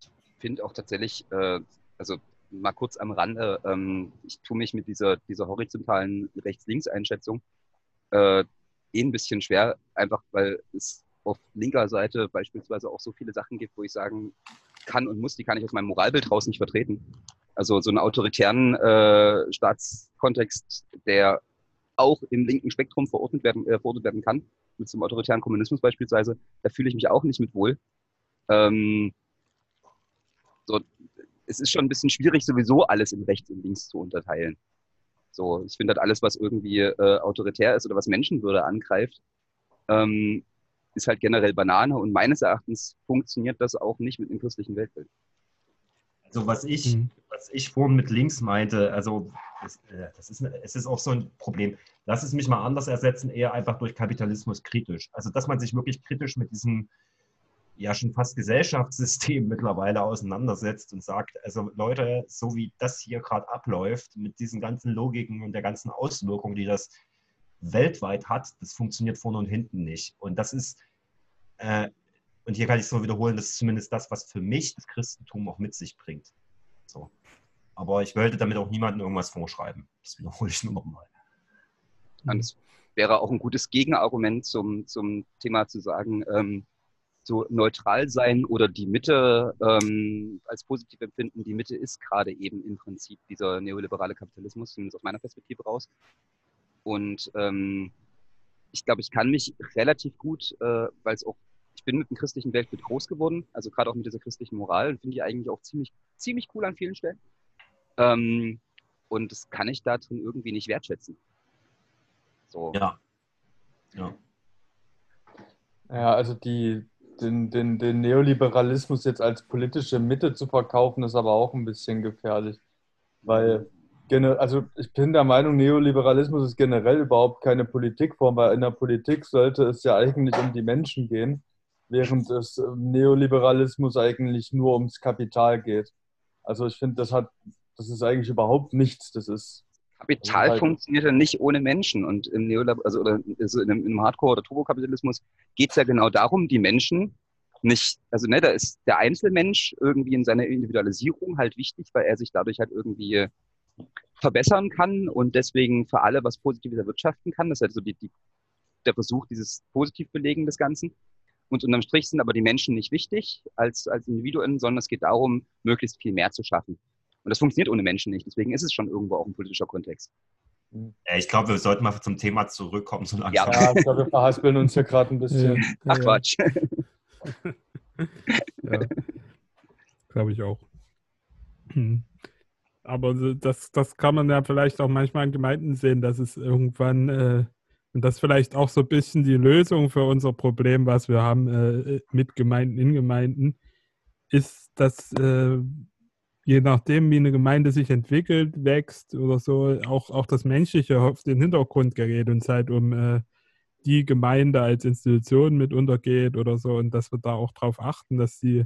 Ich finde auch tatsächlich, äh, also mal kurz am Rande, ähm, ich tue mich mit dieser, dieser horizontalen Rechts-Links-Einschätzung äh, eh ein bisschen schwer, einfach weil es auf linker Seite beispielsweise auch so viele Sachen gibt, wo ich sagen kann und muss, die kann ich aus meinem Moralbild raus nicht vertreten. Also so einen autoritären äh, Staatskontext, der auch im linken Spektrum verordnet werden, äh, verordnet werden kann, mit einem autoritären Kommunismus beispielsweise, da fühle ich mich auch nicht mit wohl. Ähm, so, es ist schon ein bisschen schwierig, sowieso alles in rechts und links zu unterteilen. So, ich finde halt alles, was irgendwie äh, autoritär ist oder was Menschenwürde angreift, ähm, ist halt generell Banane und meines Erachtens funktioniert das auch nicht mit dem christlichen Weltbild. Also was ich, mhm. was ich vorhin mit links meinte, also das, äh, das ist, es ist auch so ein Problem. Lass es mich mal anders ersetzen, eher einfach durch Kapitalismus kritisch. Also dass man sich wirklich kritisch mit diesem ja schon fast Gesellschaftssystem mittlerweile auseinandersetzt und sagt, also Leute, so wie das hier gerade abläuft, mit diesen ganzen Logiken und der ganzen Auswirkungen, die das weltweit hat, das funktioniert vorne und hinten nicht. Und das ist, äh, und hier kann ich es nur wiederholen, das ist zumindest das, was für mich das Christentum auch mit sich bringt. So. Aber ich wollte damit auch niemandem irgendwas vorschreiben. Das wiederhole ich nur nochmal. Das wäre auch ein gutes Gegenargument zum, zum Thema zu sagen, ähm, so neutral sein oder die Mitte ähm, als positiv empfinden. Die Mitte ist gerade eben im Prinzip dieser neoliberale Kapitalismus, zumindest aus meiner Perspektive raus. Und ähm, ich glaube, ich kann mich relativ gut, äh, weil es auch, bin mit dem christlichen Weltbild groß geworden, also gerade auch mit dieser christlichen Moral, finde ich eigentlich auch ziemlich, ziemlich cool an vielen Stellen. Ähm, und das kann ich da drin irgendwie nicht wertschätzen. So. Ja. Ja. Ja, also die, den, den, den Neoliberalismus jetzt als politische Mitte zu verkaufen, ist aber auch ein bisschen gefährlich. Weil, also ich bin der Meinung, Neoliberalismus ist generell überhaupt keine Politikform, weil in der Politik sollte es ja eigentlich um die Menschen gehen, während es Neoliberalismus eigentlich nur ums Kapital geht. Also ich finde, das hat, das ist eigentlich überhaupt nichts. Das ist Kapital halt funktioniert ja nicht ohne Menschen. Und im Neolab also, oder also in einem Hardcore- oder Turbokapitalismus geht es ja genau darum, die Menschen nicht, also ne, da ist der Einzelmensch irgendwie in seiner Individualisierung halt wichtig, weil er sich dadurch halt irgendwie verbessern kann und deswegen für alle was Positives erwirtschaften kann. Das ist halt so die, die, der Versuch, dieses Positivbelegen des Ganzen. Und unterm Strich sind aber die Menschen nicht wichtig als, als Individuen, sondern es geht darum, möglichst viel mehr zu schaffen. Und das funktioniert ohne Menschen nicht. Deswegen ist es schon irgendwo auch ein politischer Kontext. Ich glaube, wir sollten mal zum Thema zurückkommen. So langsam. Ja. Ja, ich glaube, wir verhaspeln uns hier gerade ein bisschen. Ach Quatsch. Ja. Glaube ich auch. Hm. Aber das, das kann man ja vielleicht auch manchmal in Gemeinden sehen, dass es irgendwann, äh, und das ist vielleicht auch so ein bisschen die Lösung für unser Problem, was wir haben äh, mit Gemeinden, in Gemeinden, ist, dass äh, je nachdem, wie eine Gemeinde sich entwickelt, wächst oder so, auch, auch das Menschliche auf den Hintergrund gerät und es halt um äh, die Gemeinde als Institution mit untergeht oder so und dass wir da auch drauf achten, dass sie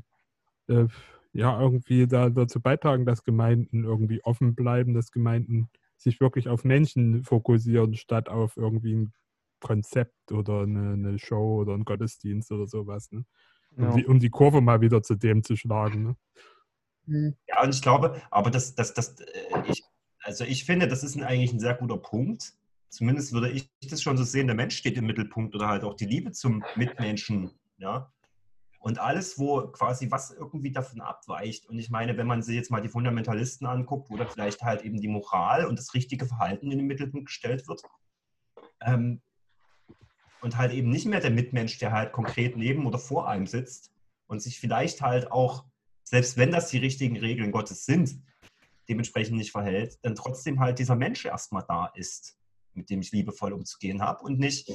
äh, ja irgendwie da, dazu beitragen, dass Gemeinden irgendwie offen bleiben, dass Gemeinden sich wirklich auf Menschen fokussieren, statt auf irgendwie ein Konzept oder eine, eine Show oder einen Gottesdienst oder sowas. Ne? Um, Ja. die, um die Kurve mal wieder zu dem zu schlagen. Ne? Ja, und ich glaube, aber das, das, das, äh, ich, also ich finde, das ist ein, eigentlich ein sehr guter Punkt. Zumindest würde ich das schon so sehen, der Mensch steht im Mittelpunkt oder halt auch die Liebe zum Mitmenschen, ja. Und alles, wo quasi was irgendwie davon abweicht. Und ich meine, wenn man sich jetzt mal die Fundamentalisten anguckt, wo dann vielleicht halt eben die Moral und das richtige Verhalten in den Mittelpunkt gestellt wird. Ähm, und halt eben nicht mehr der Mitmensch, der halt konkret neben oder vor einem sitzt und sich vielleicht halt auch selbst wenn das die richtigen Regeln Gottes sind, dementsprechend nicht verhält, dann trotzdem halt dieser Mensch erstmal da ist, mit dem ich liebevoll umzugehen habe und nicht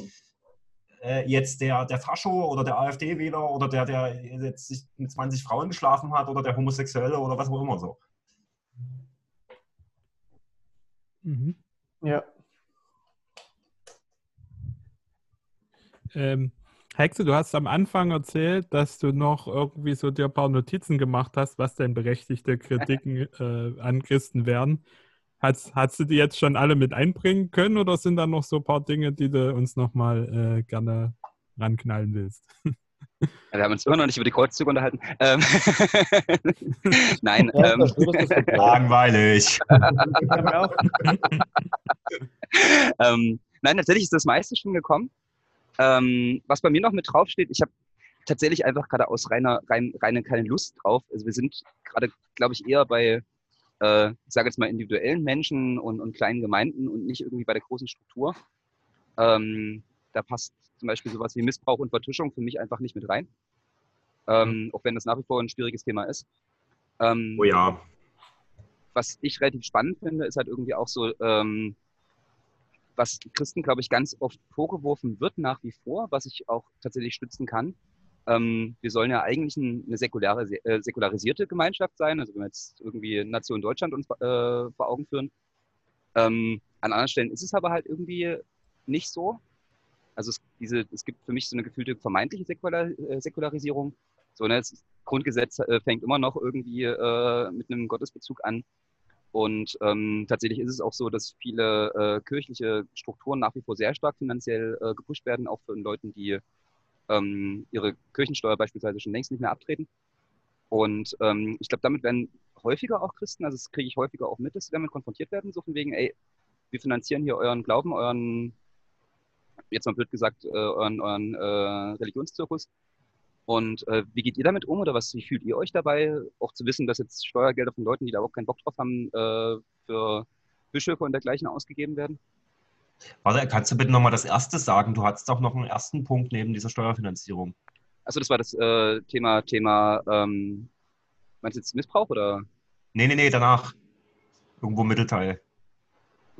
äh, jetzt der, der Fascho oder der AfD-Wähler oder der, der jetzt sich mit 20 Frauen geschlafen hat oder der Homosexuelle oder was auch immer so. Mhm. Ja. Ähm, Hexe, du hast am Anfang erzählt, dass du noch irgendwie so dir ein paar Notizen gemacht hast, was denn berechtigte Kritiken äh, an Christen wären. Hast, hast du die jetzt schon alle mit einbringen können oder sind da noch so ein paar Dinge, die du uns nochmal äh, gerne ranknallen willst? Wir haben uns immer noch nicht über die Kreuzzüge unterhalten. Ähm, Nein, Ja, ähm. Langweilig. Ähm, nein, tatsächlich ist das meiste schon gekommen. Ähm, was bei mir noch mit draufsteht, ich habe tatsächlich einfach gerade aus reiner, rein, reine keine Lust drauf. Also wir sind gerade, glaube ich, eher bei, äh, ich sage jetzt mal, individuellen Menschen und, und kleinen Gemeinden und nicht irgendwie bei der großen Struktur. Ähm, da passt zum Beispiel sowas wie Missbrauch und Vertuschung für mich einfach nicht mit rein. Ähm, auch wenn das nach wie vor ein schwieriges Thema ist. Ähm, Oh ja. was ich relativ spannend finde, ist halt irgendwie auch so, ähm, was Christen, glaube ich, ganz oft vorgeworfen wird nach wie vor, was ich auch tatsächlich stützen kann. Ähm, wir sollen ja eigentlich ein, eine säkulare, äh, säkularisierte Gemeinschaft sein, also wenn wir jetzt irgendwie Nation Deutschland uns äh, vor Augen führen. Ähm, an anderen Stellen ist es aber halt irgendwie nicht so. Also es, diese, es gibt für mich so eine gefühlte vermeintliche Säkular, äh, Säkularisierung. So, ne, das Grundgesetz äh, fängt immer noch irgendwie äh, mit einem Gottesbezug an. Und ähm, tatsächlich ist es auch so, dass viele äh, kirchliche Strukturen nach wie vor sehr stark finanziell gepusht werden, auch von Leuten, die ähm, ihre Kirchensteuer beispielsweise schon längst nicht mehr abtreten. Und ähm, ich glaube, damit werden häufiger auch Christen, also das kriege ich häufiger auch mit, dass sie damit konfrontiert werden, so von wegen, ey, wir finanzieren hier euren Glauben, euren, jetzt mal blöd gesagt, äh, euren, euren äh, Religionszirkus. Und äh, wie geht ihr damit um oder was, wie fühlt ihr euch dabei, auch zu wissen, dass jetzt Steuergelder von Leuten, die da überhaupt keinen Bock drauf haben, äh, für Bischöfe und dergleichen ausgegeben werden? Warte, kannst du bitte nochmal das erste sagen? Du hattest doch noch einen ersten Punkt neben dieser Steuerfinanzierung. Achso, das war das äh, Thema, Thema, ähm, meinst du jetzt Missbrauch oder? Nee, nee, nee, danach. Irgendwo im Mittelteil.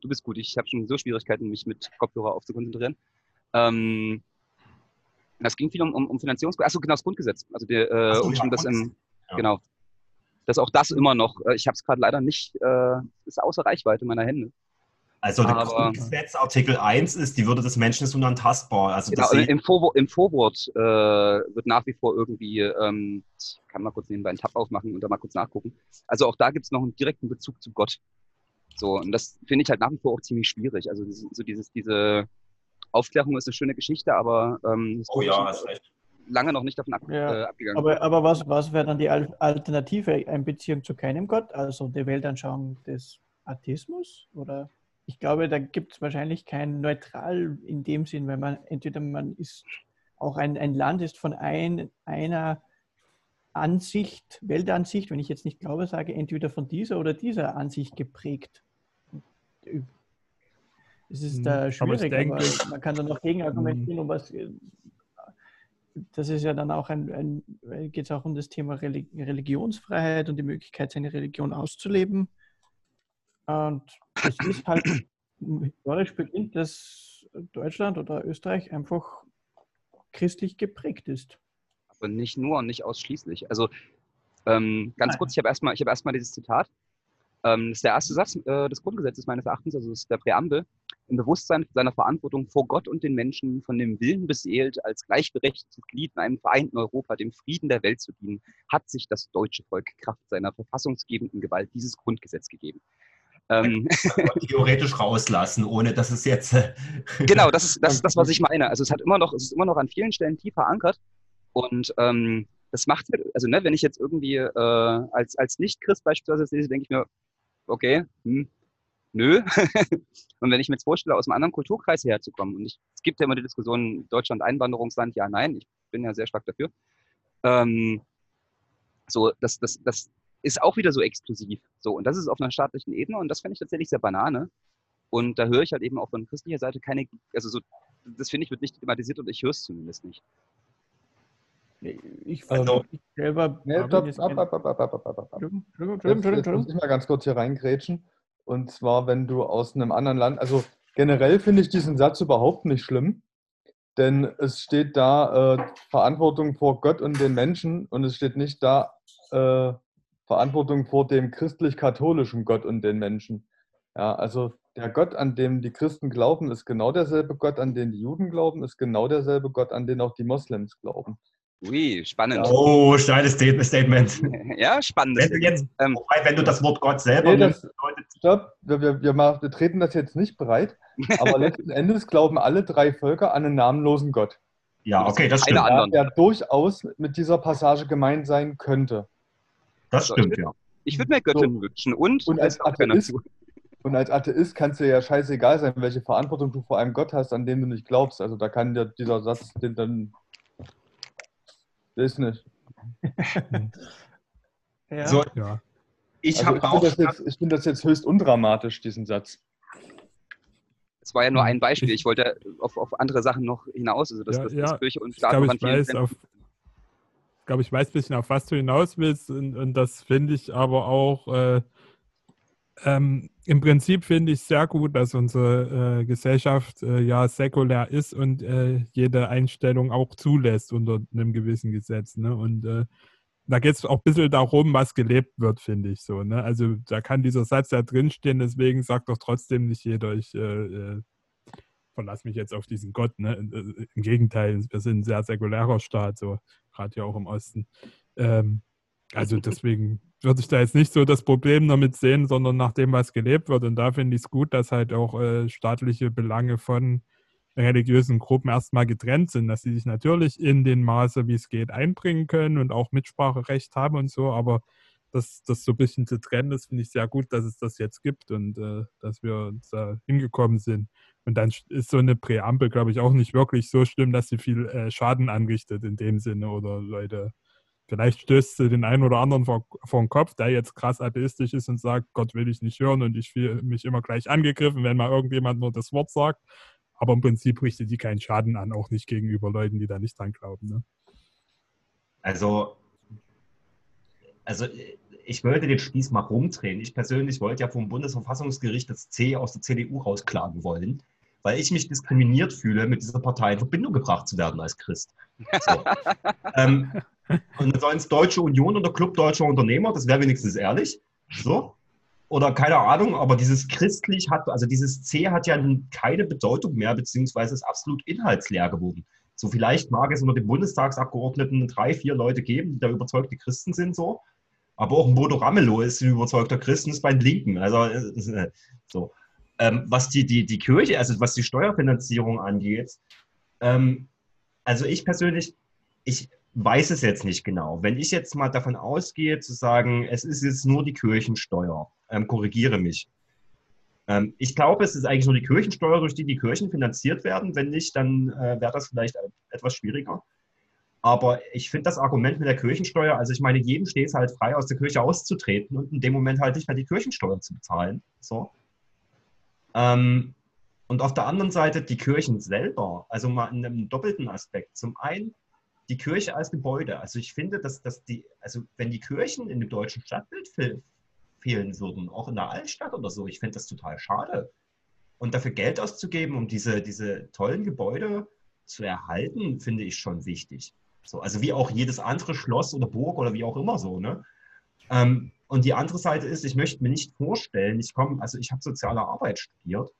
du bist gut, ich habe schon so Schwierigkeiten, mich mit Kopfhörer aufzukonzentrieren. Ähm, das ging viel um, um, um Finanzierungs... Achso, genau, das Grundgesetz. Also der, äh, so, ja, dass im, Ja. genau, dass auch das immer noch, äh, ich habe es gerade leider nicht, äh, ist außer Reichweite meiner Hände. Also der Aber- Grundgesetz Artikel 1 ist, die Würde des Menschen ist unantastbar. Also Genau, im, Vorwort, im Vorwort äh, wird nach wie vor irgendwie, ähm, ich kann mal kurz nebenbei einen Tab aufmachen und da mal kurz nachgucken. Also auch da gibt es noch einen direkten Bezug zu Gott. So, und das finde ich halt nach wie vor auch ziemlich schwierig. Also so dieses, diese Aufklärung ist eine schöne Geschichte, aber ähm, oh ja, hast recht. lange noch nicht davon ab, Ja, äh, abgegangen. aber, aber was, was wäre dann die Al- Alternative? Eine Beziehung zu keinem Gott? Also die Weltanschauung des Atheismus? Oder ich glaube, da gibt es wahrscheinlich kein Neutral in dem Sinn, weil man entweder man ist auch ein, ein Land ist von ein, einer Ansicht, Weltansicht, wenn ich jetzt nicht glaube, sage, entweder von dieser oder dieser Ansicht geprägt. Es ist da schwierig, aber, aber man kann da noch gegen argumentieren, um was. Das ist ja dann auch ein, ein geht es auch um das Thema Religionsfreiheit und die Möglichkeit, seine Religion auszuleben. Und es ist halt historisch beginnt, dass Deutschland oder Österreich einfach christlich geprägt ist. Aber nicht nur und nicht ausschließlich. Also ähm, ganz Nein. kurz, ich habe erstmal hab erst dieses Zitat. Ähm, das ist der erste Satz äh, des Grundgesetzes meines Erachtens, also das ist der Präambel. Im Bewusstsein seiner Verantwortung vor Gott und den Menschen von dem Willen beseelt, als gleichberechtigtes Glied in einem vereinten Europa dem Frieden der Welt zu dienen, hat sich das deutsche Volk Kraft seiner verfassungsgebenden Gewalt dieses Grundgesetz gegeben. Ähm, theoretisch rauslassen, ohne dass es jetzt. Äh, genau, das ist das, das, was ich meine. Also es hat immer noch, es ist immer noch an vielen Stellen tief verankert. Und ähm, das macht halt, also ne, wenn ich jetzt irgendwie äh, als, als Nicht-Christ beispielsweise sehe, denke ich mir, okay, hm, nö. und wenn ich mir jetzt vorstelle, aus einem anderen Kulturkreis herzukommen, und ich, es gibt ja immer die Diskussion, Deutschland Einwanderungsland, ja, nein, ich bin ja sehr stark dafür. Ähm, so, das, das, das ist auch wieder so exklusiv. So, und das ist auf einer staatlichen Ebene und das finde ich tatsächlich sehr banane. Und da höre ich halt eben auch von christlicher Seite keine, also so, das finde ich wird nicht thematisiert und ich höre es zumindest nicht. Ich, also, ich selber. Nee, stopp, ab, ab, ab, ab, ab, ab, ab. Jetzt muss ich mal ganz kurz hier reingrätschen. Und zwar, wenn du aus einem anderen Land, also generell finde ich diesen Satz überhaupt nicht schlimm, denn es steht da äh, Verantwortung vor Gott und den Menschen und es steht nicht da äh, Verantwortung vor dem christlich-katholischen Gott und den Menschen. Ja, also der Gott, an dem die Christen glauben, ist genau derselbe Gott, an den die Juden glauben, ist genau derselbe Gott, an den auch die Moslems glauben. Ui, spannend. Oh, steiles Statement. Ja, spannend. Wenn du, jetzt, ähm, wobei, wenn du das Wort Gott selber nee, das, Stopp, wir, wir, wir, machen, wir treten das jetzt nicht breit, aber letzten Endes glauben alle drei Völker an einen namenlosen Gott. Ja, okay, das stimmt. Der, der durchaus mit dieser Passage gemeint sein könnte. Das stimmt, ja. Ich würde mir Göttin so. wünschen und, und als Atheist, und als Atheist kann es dir ja scheißegal sein, welche Verantwortung du vor einem Gott hast, an den du nicht glaubst. Also da kann dir dieser Satz den dann ist nicht. ja. So, ja. Ich, also ich finde das, find das, jetzt höchst undramatisch, diesen Satz. Es war ja nur ein Beispiel. Ich wollte auf, auf andere Sachen noch hinaus. Also dass, ja, das, ja. Kirche und Staat ich glaube, ich weiß, auf, glaube, ich weiß ein bisschen, auf was du hinaus willst. Und, und das finde ich aber auch äh, ähm, Im Prinzip finde ich sehr gut, dass unsere äh, Gesellschaft äh, ja säkulär ist und äh, jede Einstellung auch zulässt unter einem gewissen Gesetz. Ne? Und äh, da geht es auch ein bisschen darum, was gelebt wird, finde ich so. Ne? Also da kann dieser Satz ja drinstehen, deswegen sagt doch trotzdem nicht jeder, ich äh, äh, verlasse mich jetzt auf diesen Gott. Ne? Im Gegenteil, wir sind ein sehr säkulärer Staat, so gerade hier auch im Osten. Ähm, also deswegen würde ich da jetzt nicht so das Problem damit sehen, sondern nach dem, was gelebt wird. Und da finde ich es gut, dass halt auch äh, staatliche Belange von religiösen Gruppen erstmal getrennt sind, dass sie sich natürlich in den Maße, wie es geht, einbringen können und auch Mitspracherecht haben und so, aber dass das so ein bisschen zu trennen ist, finde ich sehr gut, dass es das jetzt gibt und äh, dass wir uns da hingekommen sind. Und dann ist so eine Präambel, glaube ich, auch nicht wirklich so schlimm, dass sie viel äh, Schaden anrichtet in dem Sinne oder Leute Vielleicht stößt sie den einen oder anderen vor, vor den Kopf, der jetzt krass atheistisch ist und sagt, Gott will ich nicht hören und ich fühle mich immer gleich angegriffen, wenn mal irgendjemand nur das Wort sagt. Aber im Prinzip richtet die keinen Schaden an, auch nicht gegenüber Leuten, die da nicht dran glauben. Ne? Also, also ich wollte den Spieß mal rumdrehen. Ich persönlich wollte ja vom Bundesverfassungsgericht das C aus der CDU rausklagen wollen, weil ich mich diskriminiert fühle, mit dieser Partei in Verbindung gebracht zu werden als Christ. So. ähm, und dann sollen es Deutsche Union oder Club Deutscher Unternehmer, das wäre wenigstens ehrlich. So. Oder keine Ahnung, aber dieses christlich hat, also dieses C hat ja keine Bedeutung mehr, beziehungsweise ist absolut inhaltsleer geworden. So vielleicht mag es unter den Bundestagsabgeordneten drei, vier Leute geben, die da überzeugte Christen sind, so. Aber auch ein Bodo Ramelow ist ein überzeugter Christen, ist bei den Linken. Also äh, so. Ähm, was die, die, die Kirche, also was die Steuerfinanzierung angeht, ähm, also ich persönlich, ich, weiß es jetzt nicht genau. Wenn ich jetzt mal davon ausgehe, zu sagen, es ist jetzt nur die Kirchensteuer, ähm, korrigiere mich. Ähm, ich glaube, es ist eigentlich nur die Kirchensteuer, durch die die Kirchen finanziert werden. Wenn nicht, dann äh, wäre das vielleicht etwas schwieriger. Aber ich finde das Argument mit der Kirchensteuer, also ich meine, jedem steht es halt frei, aus der Kirche auszutreten und in dem Moment halt nicht mehr die Kirchensteuer zu bezahlen. So. Ähm, und auf der anderen Seite die Kirchen selber, also mal in einem doppelten Aspekt. Zum einen die Kirche als Gebäude. Also ich finde, dass, dass die, also wenn die Kirchen in dem deutschen Stadtbild fe fehlen würden, auch in der Altstadt oder so, ich finde das total schade. Und dafür Geld auszugeben, um diese, diese tollen Gebäude zu erhalten, finde ich schon wichtig. So, also wie auch jedes andere Schloss oder Burg oder wie auch immer so. Ne? Ähm, und die andere Seite ist, ich möchte mir nicht vorstellen, ich komme, also ich habe soziale Arbeit studiert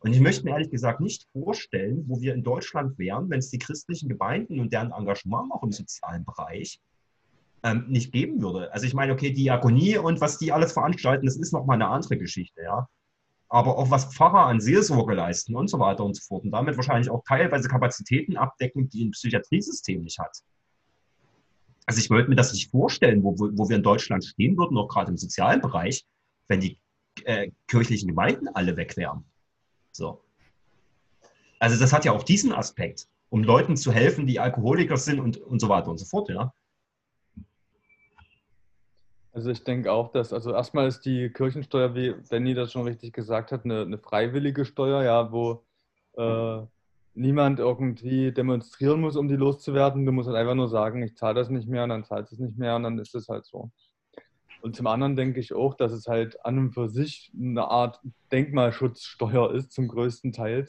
und ich möchte mir ehrlich gesagt nicht vorstellen, wo wir in Deutschland wären, wenn es die christlichen Gemeinden und deren Engagement auch im sozialen Bereich ähm, nicht geben würde. Also ich meine, okay, Diakonie und was die alles veranstalten, das ist nochmal eine andere Geschichte, ja. Aber auch was Pfarrer an Seelsorge leisten und so weiter und so fort und damit wahrscheinlich auch teilweise Kapazitäten abdecken, die ein Psychiatriesystem nicht hat. Also ich wollte mir das nicht vorstellen, wo, wo, wir in Deutschland stehen würden, auch gerade im sozialen Bereich, wenn die äh, kirchlichen Gemeinden alle weg wären. So. Also das hat ja auch diesen Aspekt, um Leuten zu helfen, die Alkoholiker sind und, und so weiter und so fort, ja. Also ich denke auch, dass, also erstmal ist die Kirchensteuer, wie Benny das schon richtig gesagt hat, eine, eine freiwillige Steuer, ja, wo äh, niemand irgendwie demonstrieren muss, um die loszuwerden. Du musst halt einfach nur sagen, ich zahle das nicht mehr und dann zahlst du es nicht mehr und dann ist es halt so. Und zum anderen denke ich auch, dass es halt an und für sich eine Art Denkmalschutzsteuer ist, zum größten Teil,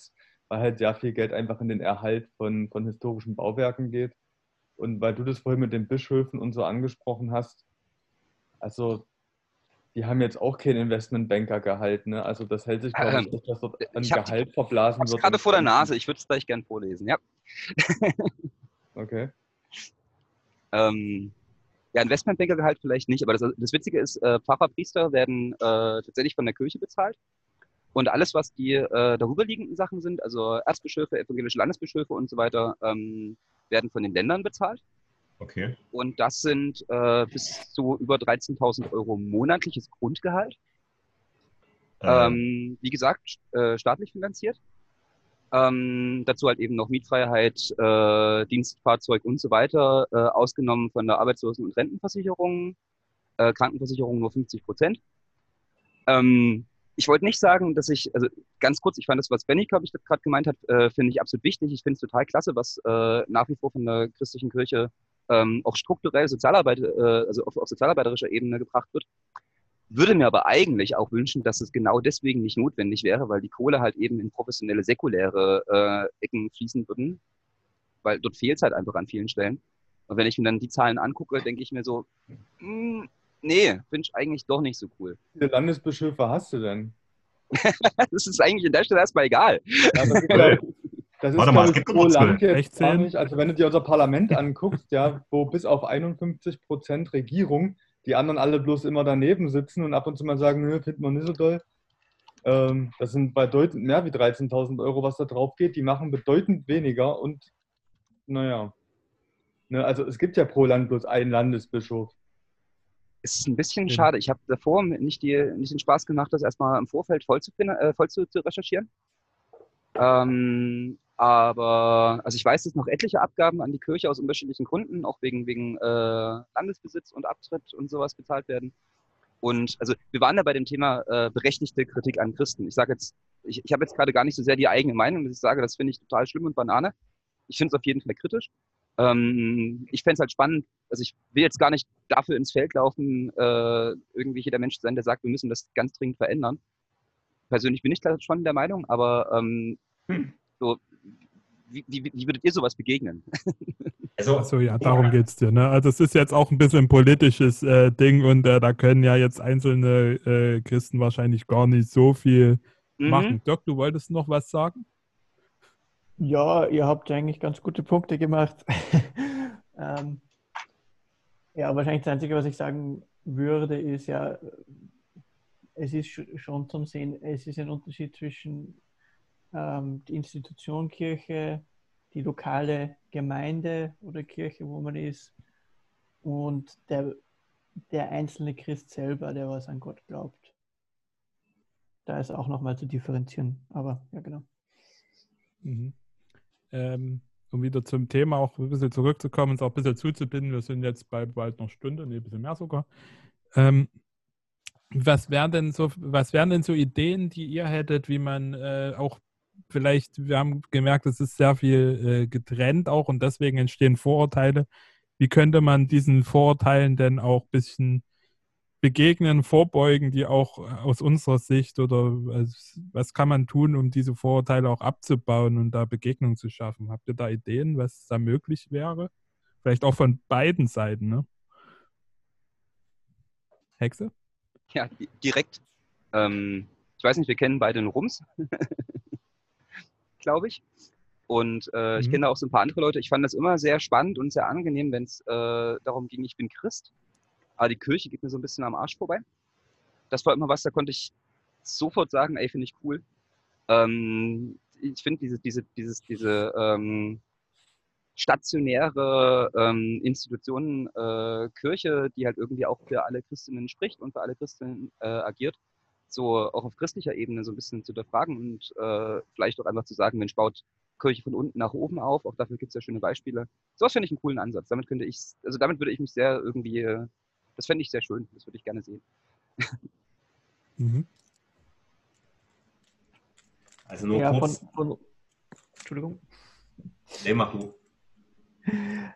weil halt sehr viel Geld einfach in den Erhalt von, von historischen Bauwerken geht. Und weil du das vorhin mit den Bischöfen und so angesprochen hast, also die haben jetzt auch keinen Investmentbanker gehalten. Ne? Also das hält sich, glaube ich, nicht, dass dort ein hab, Gehalt verblasen wird. gerade vor der Nase, ich würde es gleich gern vorlesen, ja. okay. Ähm, ja, Investmentbankergehalt vielleicht nicht, aber das, das Witzige ist, äh, Pfarrer, werden äh, tatsächlich von der Kirche bezahlt. Und alles, was die äh, darüberliegenden Sachen sind, also Erzbischöfe, evangelische Landesbischöfe und so weiter, ähm, werden von den Ländern bezahlt. Okay. Und das sind äh, bis zu über 13.000 Euro monatliches Grundgehalt. Ähm. Ähm, wie gesagt, äh, staatlich finanziert. Ähm, dazu halt eben noch Mietfreiheit, äh, Dienstfahrzeug und so weiter, äh, ausgenommen von der Arbeitslosen- und Rentenversicherung, äh, Krankenversicherung nur 50 Prozent. Ähm, ich wollte nicht sagen, dass ich, also ganz kurz, ich fand das, was Benny, glaube ich, gerade gemeint hat, äh, finde ich absolut wichtig. Ich finde es total klasse, was äh, nach wie vor von der christlichen Kirche ähm, auch strukturell Sozialarbeit, äh, also auf, auf sozialarbeiterischer Ebene gebracht wird. Würde mir aber eigentlich auch wünschen, dass es genau deswegen nicht notwendig wäre, weil die Kohle halt eben in professionelle, säkuläre äh, Ecken fließen würden, weil dort fehlt es halt einfach an vielen Stellen. Und wenn ich mir dann die Zahlen angucke, denke ich mir so, mh, hm, nee, finde ich eigentlich doch nicht so cool. Wie viele Landesbischöfe hast du denn? das ist eigentlich in der Stelle erstmal egal. Ja, Das ist Warte mal, es gibt pro Land jetzt gar nicht. Also wenn du dir unser Parlament anguckst, ja, wo bis auf 51 Prozent Regierung die anderen alle bloß immer daneben sitzen und ab und zu mal sagen, nö, findet man nicht so toll. Ähm, das sind bedeutend mehr wie 13.000 Euro, was da drauf geht. Die machen bedeutend weniger und naja. Ne, also es gibt ja pro Land bloß einen Landesbischof. Es ist ein bisschen ja. schade. Ich habe davor nicht, die, nicht den Spaß gemacht, das erstmal im Vorfeld voll zu, äh, voll zu, zu recherchieren. Ähm, aber, also ich weiß, dass noch etliche Abgaben an die Kirche aus unterschiedlichen Gründen, auch wegen, wegen äh, Landesbesitz und Abtritt und sowas bezahlt werden. Und also wir waren da bei dem Thema äh, berechtigte Kritik an Christen. Ich sage jetzt, ich, ich habe jetzt gerade gar nicht so sehr die eigene Meinung, dass ich sage, das finde ich total schlimm und Banane. Ich finde es auf jeden Fall kritisch. Ähm, ich fände es halt spannend, also ich will jetzt gar nicht dafür ins Feld laufen, äh, irgendwie jeder Mensch sein, der sagt, wir müssen das ganz dringend verändern. Persönlich bin ich schon der Meinung, aber ähm, hm. so, wie, wie, wie würdet ihr sowas begegnen? Also, Achso, ja, darum ja. geht es dir. Ne? Also es ist jetzt auch ein bisschen ein politisches äh, Ding und äh, da können ja jetzt einzelne äh, Christen wahrscheinlich gar nicht so viel mhm. machen. Doc, du wolltest noch was sagen? Ja, ihr habt eigentlich ganz gute Punkte gemacht. ähm, ja, wahrscheinlich das Einzige, was ich sagen würde, ist ja, es ist schon zum Sehen, es ist ein Unterschied zwischen ähm, die Institution Kirche, die lokale Gemeinde oder Kirche, wo man ist, und der, der einzelne Christ selber, der was an Gott glaubt. Da ist auch nochmal zu differenzieren, aber ja, genau. Mhm. Ähm, um wieder zum Thema auch ein bisschen zurückzukommen, und auch ein bisschen zuzubinden. Wir sind jetzt bei bald noch Stunde, nee, ein bisschen mehr sogar. Ähm, was wären denn so, was wären denn so Ideen, die ihr hättet, wie man äh, auch vielleicht, wir haben gemerkt, es ist sehr viel äh, getrennt auch und deswegen entstehen Vorurteile. Wie könnte man diesen Vorurteilen denn auch ein bisschen begegnen, vorbeugen, die auch aus unserer Sicht oder was kann man tun, um diese Vorurteile auch abzubauen und da Begegnung zu schaffen? Habt ihr da Ideen, was da möglich wäre? Vielleicht auch von beiden Seiten, ne? Hexe? Ja, direkt. Ähm, ich weiß nicht, wir kennen beide den Rums, glaube ich. Und äh, mhm. ich kenne auch so ein paar andere Leute. Ich fand das immer sehr spannend und sehr angenehm, wenn es äh, darum ging, ich bin Christ. Aber die Kirche geht mir so ein bisschen am Arsch vorbei. Das war immer was, da konnte ich sofort sagen, ey, finde ich cool. Ähm, ich finde diese, diese, dieses, diese ähm, stationäre ähm, Institutionen, äh, Kirche, die halt irgendwie auch für alle Christinnen spricht und für alle Christinnen äh, agiert, so auch auf christlicher Ebene so ein bisschen zu hinterfragen und äh, vielleicht auch einfach zu sagen, Mensch, baut Kirche von unten nach oben auf. Auch dafür gibt es ja schöne Beispiele. Sowas finde ich einen coolen Ansatz. Damit könnte ich, also damit würde ich mich sehr irgendwie, das fände ich sehr schön. Das würde ich gerne sehen. Mhm. Also nur ja, kurz. Von, von, Entschuldigung. Nee, mach du.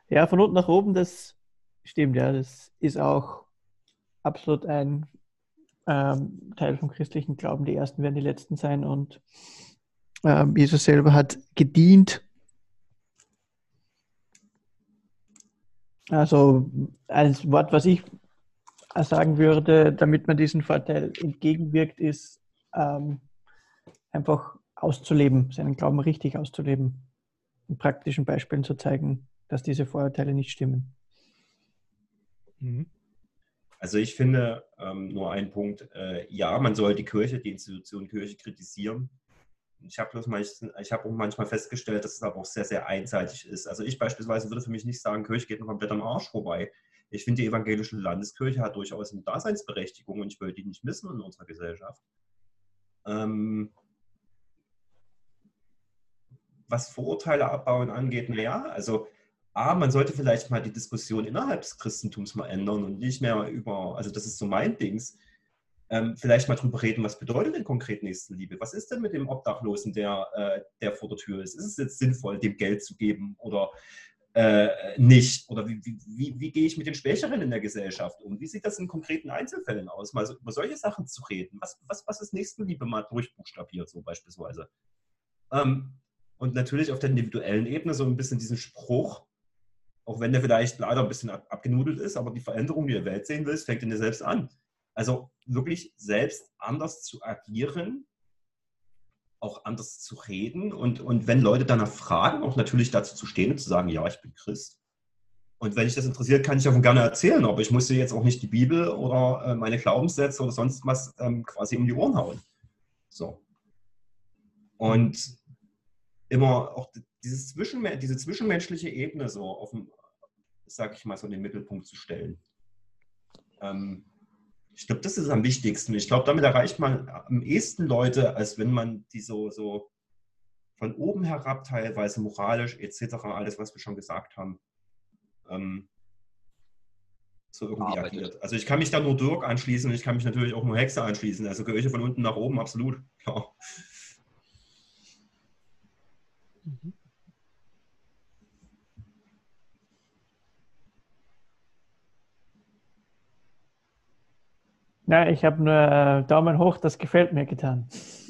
Ja, von unten nach oben, das stimmt, ja. Das ist auch absolut ein ähm, Teil vom christlichen Glauben. Die Ersten werden die Letzten sein und ähm, Jesus selber hat gedient. Also ein Wort, was ich sagen würde, damit man diesen Vorteil entgegenwirkt, ist ähm, einfach auszuleben, seinen Glauben richtig auszuleben, in praktischen Beispielen zu zeigen, dass diese Vorurteile nicht stimmen. Mhm. Also ich finde ähm, nur ein Punkt, äh, ja, man soll die Kirche, die Institution Kirche kritisieren. Ich habe hab auch manchmal festgestellt, dass es aber auch sehr, sehr einseitig ist. Also ich beispielsweise würde für mich nicht sagen, Kirche geht mir komplett am Arsch vorbei. Ich finde, die evangelische Landeskirche hat durchaus eine Daseinsberechtigung und ich will die nicht missen in unserer Gesellschaft. Ähm, was Vorurteile abbauen angeht, naja, also A, man sollte vielleicht mal die Diskussion innerhalb des Christentums mal ändern und nicht mehr über, also das ist so mein Dings, ähm, vielleicht mal drüber reden, was bedeutet denn konkret Nächstenliebe? Was ist denn mit dem Obdachlosen, der, äh, der vor der Tür ist? Ist es jetzt sinnvoll, dem Geld zu geben oder äh, nicht? Oder wie, wie, wie, wie, gehe ich mit den Schwächeren in der Gesellschaft um? Wie sieht das in konkreten Einzelfällen aus? Mal so, über solche Sachen zu reden. Was, was, was ist Nächstenliebe mal durchbuchstabiert, so beispielsweise? Ähm, und natürlich auf der individuellen Ebene so ein bisschen diesen Spruch, auch wenn der vielleicht leider ein bisschen abgenudelt ist, aber die Veränderung, die der Welt sehen willst, fängt in dir selbst an. Also wirklich selbst anders zu agieren, auch anders zu reden und, und wenn Leute danach fragen, auch natürlich dazu zu stehen und zu sagen, ja, ich bin Christ. Und wenn dich das interessiert, kann ich davon gerne erzählen, aber ich muss dir jetzt auch nicht die Bibel oder äh, meine Glaubenssätze oder sonst was ähm, quasi um die Ohren hauen. So. Und immer auch dieses Zwischen, diese zwischenmenschliche Ebene so auf dem, sag ich mal, so in den Mittelpunkt zu stellen. Ähm, ich glaube, das ist am wichtigsten. Ich glaube, damit erreicht man am ehesten Leute, als wenn man die so, so von oben herab teilweise moralisch etc., alles, was wir schon gesagt haben, ähm, so irgendwie Arbeitet. agiert. Also ich kann mich da nur Dirk anschließen und ich kann mich natürlich auch nur Hexe anschließen. Also Kirche von unten nach oben, absolut. Ja. Mhm. Ja, ich habe nur äh, Daumen hoch, das gefällt mir getan.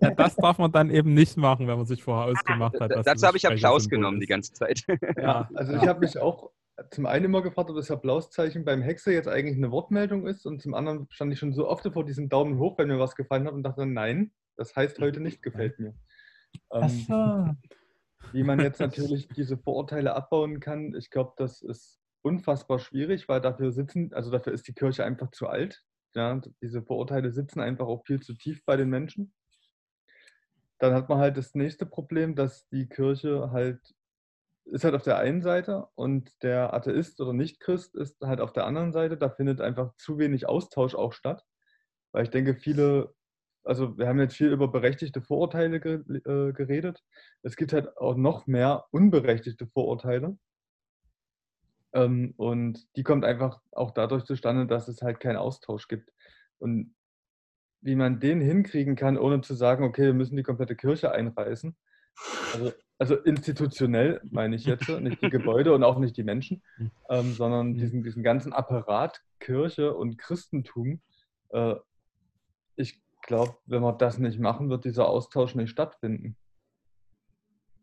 ja, das darf man dann eben nicht machen, wenn man sich vorher ausgemacht hat. Dazu habe ich Applaus genommen ist. die ganze Zeit. ja, also ich habe mich auch zum einen immer gefragt, ob das Applauszeichen beim Hexe jetzt eigentlich eine Wortmeldung ist und zum anderen stand ich schon so oft vor diesem Daumen hoch, wenn mir was gefallen hat und dachte, nein, das heißt heute nicht gefällt mir. Ähm, so. Wie man jetzt natürlich diese Vorurteile abbauen kann, ich glaube, das ist unfassbar schwierig, weil dafür sitzen, also dafür ist die Kirche einfach zu alt. Ja, diese Vorurteile sitzen einfach auch viel zu tief bei den Menschen. Dann hat man halt das nächste Problem, dass die Kirche halt ist halt auf der einen Seite und der Atheist oder Nicht-Christ ist halt auf der anderen Seite. Da findet einfach zu wenig Austausch auch statt. Weil ich denke, viele also wir haben jetzt viel über berechtigte Vorurteile äh, geredet. Es gibt halt auch noch mehr unberechtigte Vorurteile. Ähm, und die kommt einfach auch dadurch zustande, dass es halt keinen Austausch gibt. Und wie man den hinkriegen kann, ohne zu sagen, okay, wir müssen die komplette Kirche einreißen. Also, also institutionell meine ich jetzt, nicht die Gebäude und auch nicht die Menschen, ähm, sondern Mhm. diesen, diesen ganzen Apparat Kirche und Christentum. Äh, ich glaube, wenn wir das nicht machen, wird dieser Austausch nicht stattfinden.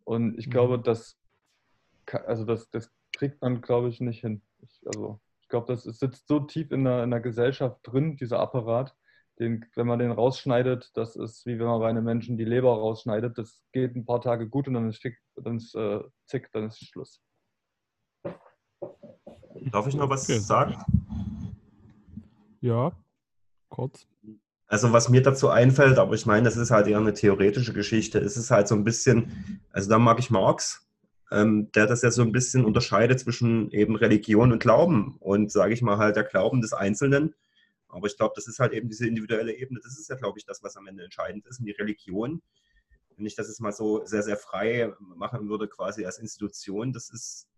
Und ich Mhm. glaube, das, also das, das kriegt man, glaube ich, nicht hin. Ich, also ich glaube, das ist- sitzt so tief in der, in der Gesellschaft drin, dieser Apparat. Den, wenn man den rausschneidet, das ist wie wenn man bei einem Menschen die Leber rausschneidet. Das geht ein paar Tage gut und dann ist, fick, dann ist äh, zick, dann ist Schluss. Darf ich noch was Okay. sagen? Ja, kurz. Also was mir dazu einfällt, aber ich meine, das ist halt eher eine theoretische Geschichte. Es ist halt so ein bisschen, also da mag ich Marx, ähm, der das ja so ein bisschen unterscheidet zwischen eben Religion und Glauben und sage ich mal halt der Glauben des Einzelnen. Aber ich glaube, das ist halt eben diese individuelle Ebene. Das ist ja, glaube ich, das, was am Ende entscheidend ist. Und die Religion, wenn ich das jetzt mal so sehr, sehr frei machen würde, quasi als Institution, das ist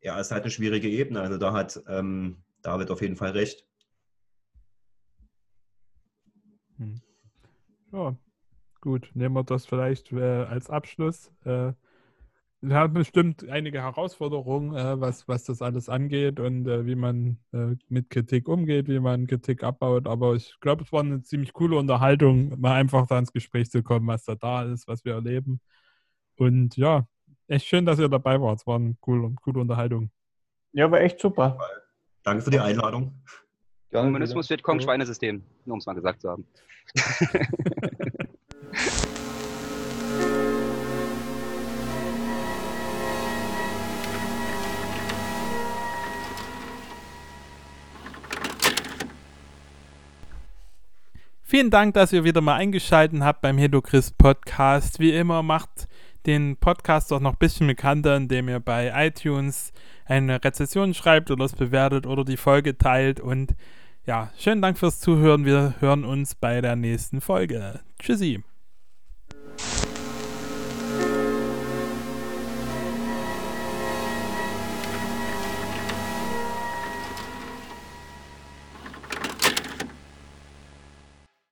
ja, ist halt eine schwierige Ebene. Also da hat ähm, David auf jeden Fall recht. Hm. Ja, gut. Nehmen wir das vielleicht äh, als Abschluss. Äh, wir haben bestimmt einige Herausforderungen, äh, was, was das alles angeht und äh, wie man äh, mit Kritik umgeht, wie man Kritik abbaut. Aber ich glaube, es war eine ziemlich coole Unterhaltung, mal einfach da ins Gespräch zu kommen, was da da ist, was wir erleben. Und ja, echt schön, dass ihr dabei wart. Es war eine coole, coole Unterhaltung. Ja, aber echt super. Danke für die Einladung. Gerne Kommunismus wieder. wird Kong Schweinesystem, nur um es mal gesagt zu haben. Vielen Dank, dass ihr wieder mal eingeschaltet habt beim Hedochrist Podcast. Wie immer macht den Podcast auch noch ein bisschen bekannter, indem ihr bei iTunes eine Rezession schreibt oder es bewertet oder die Folge teilt. Und ja, schönen Dank fürs Zuhören. Wir hören uns bei der nächsten Folge. Tschüssi.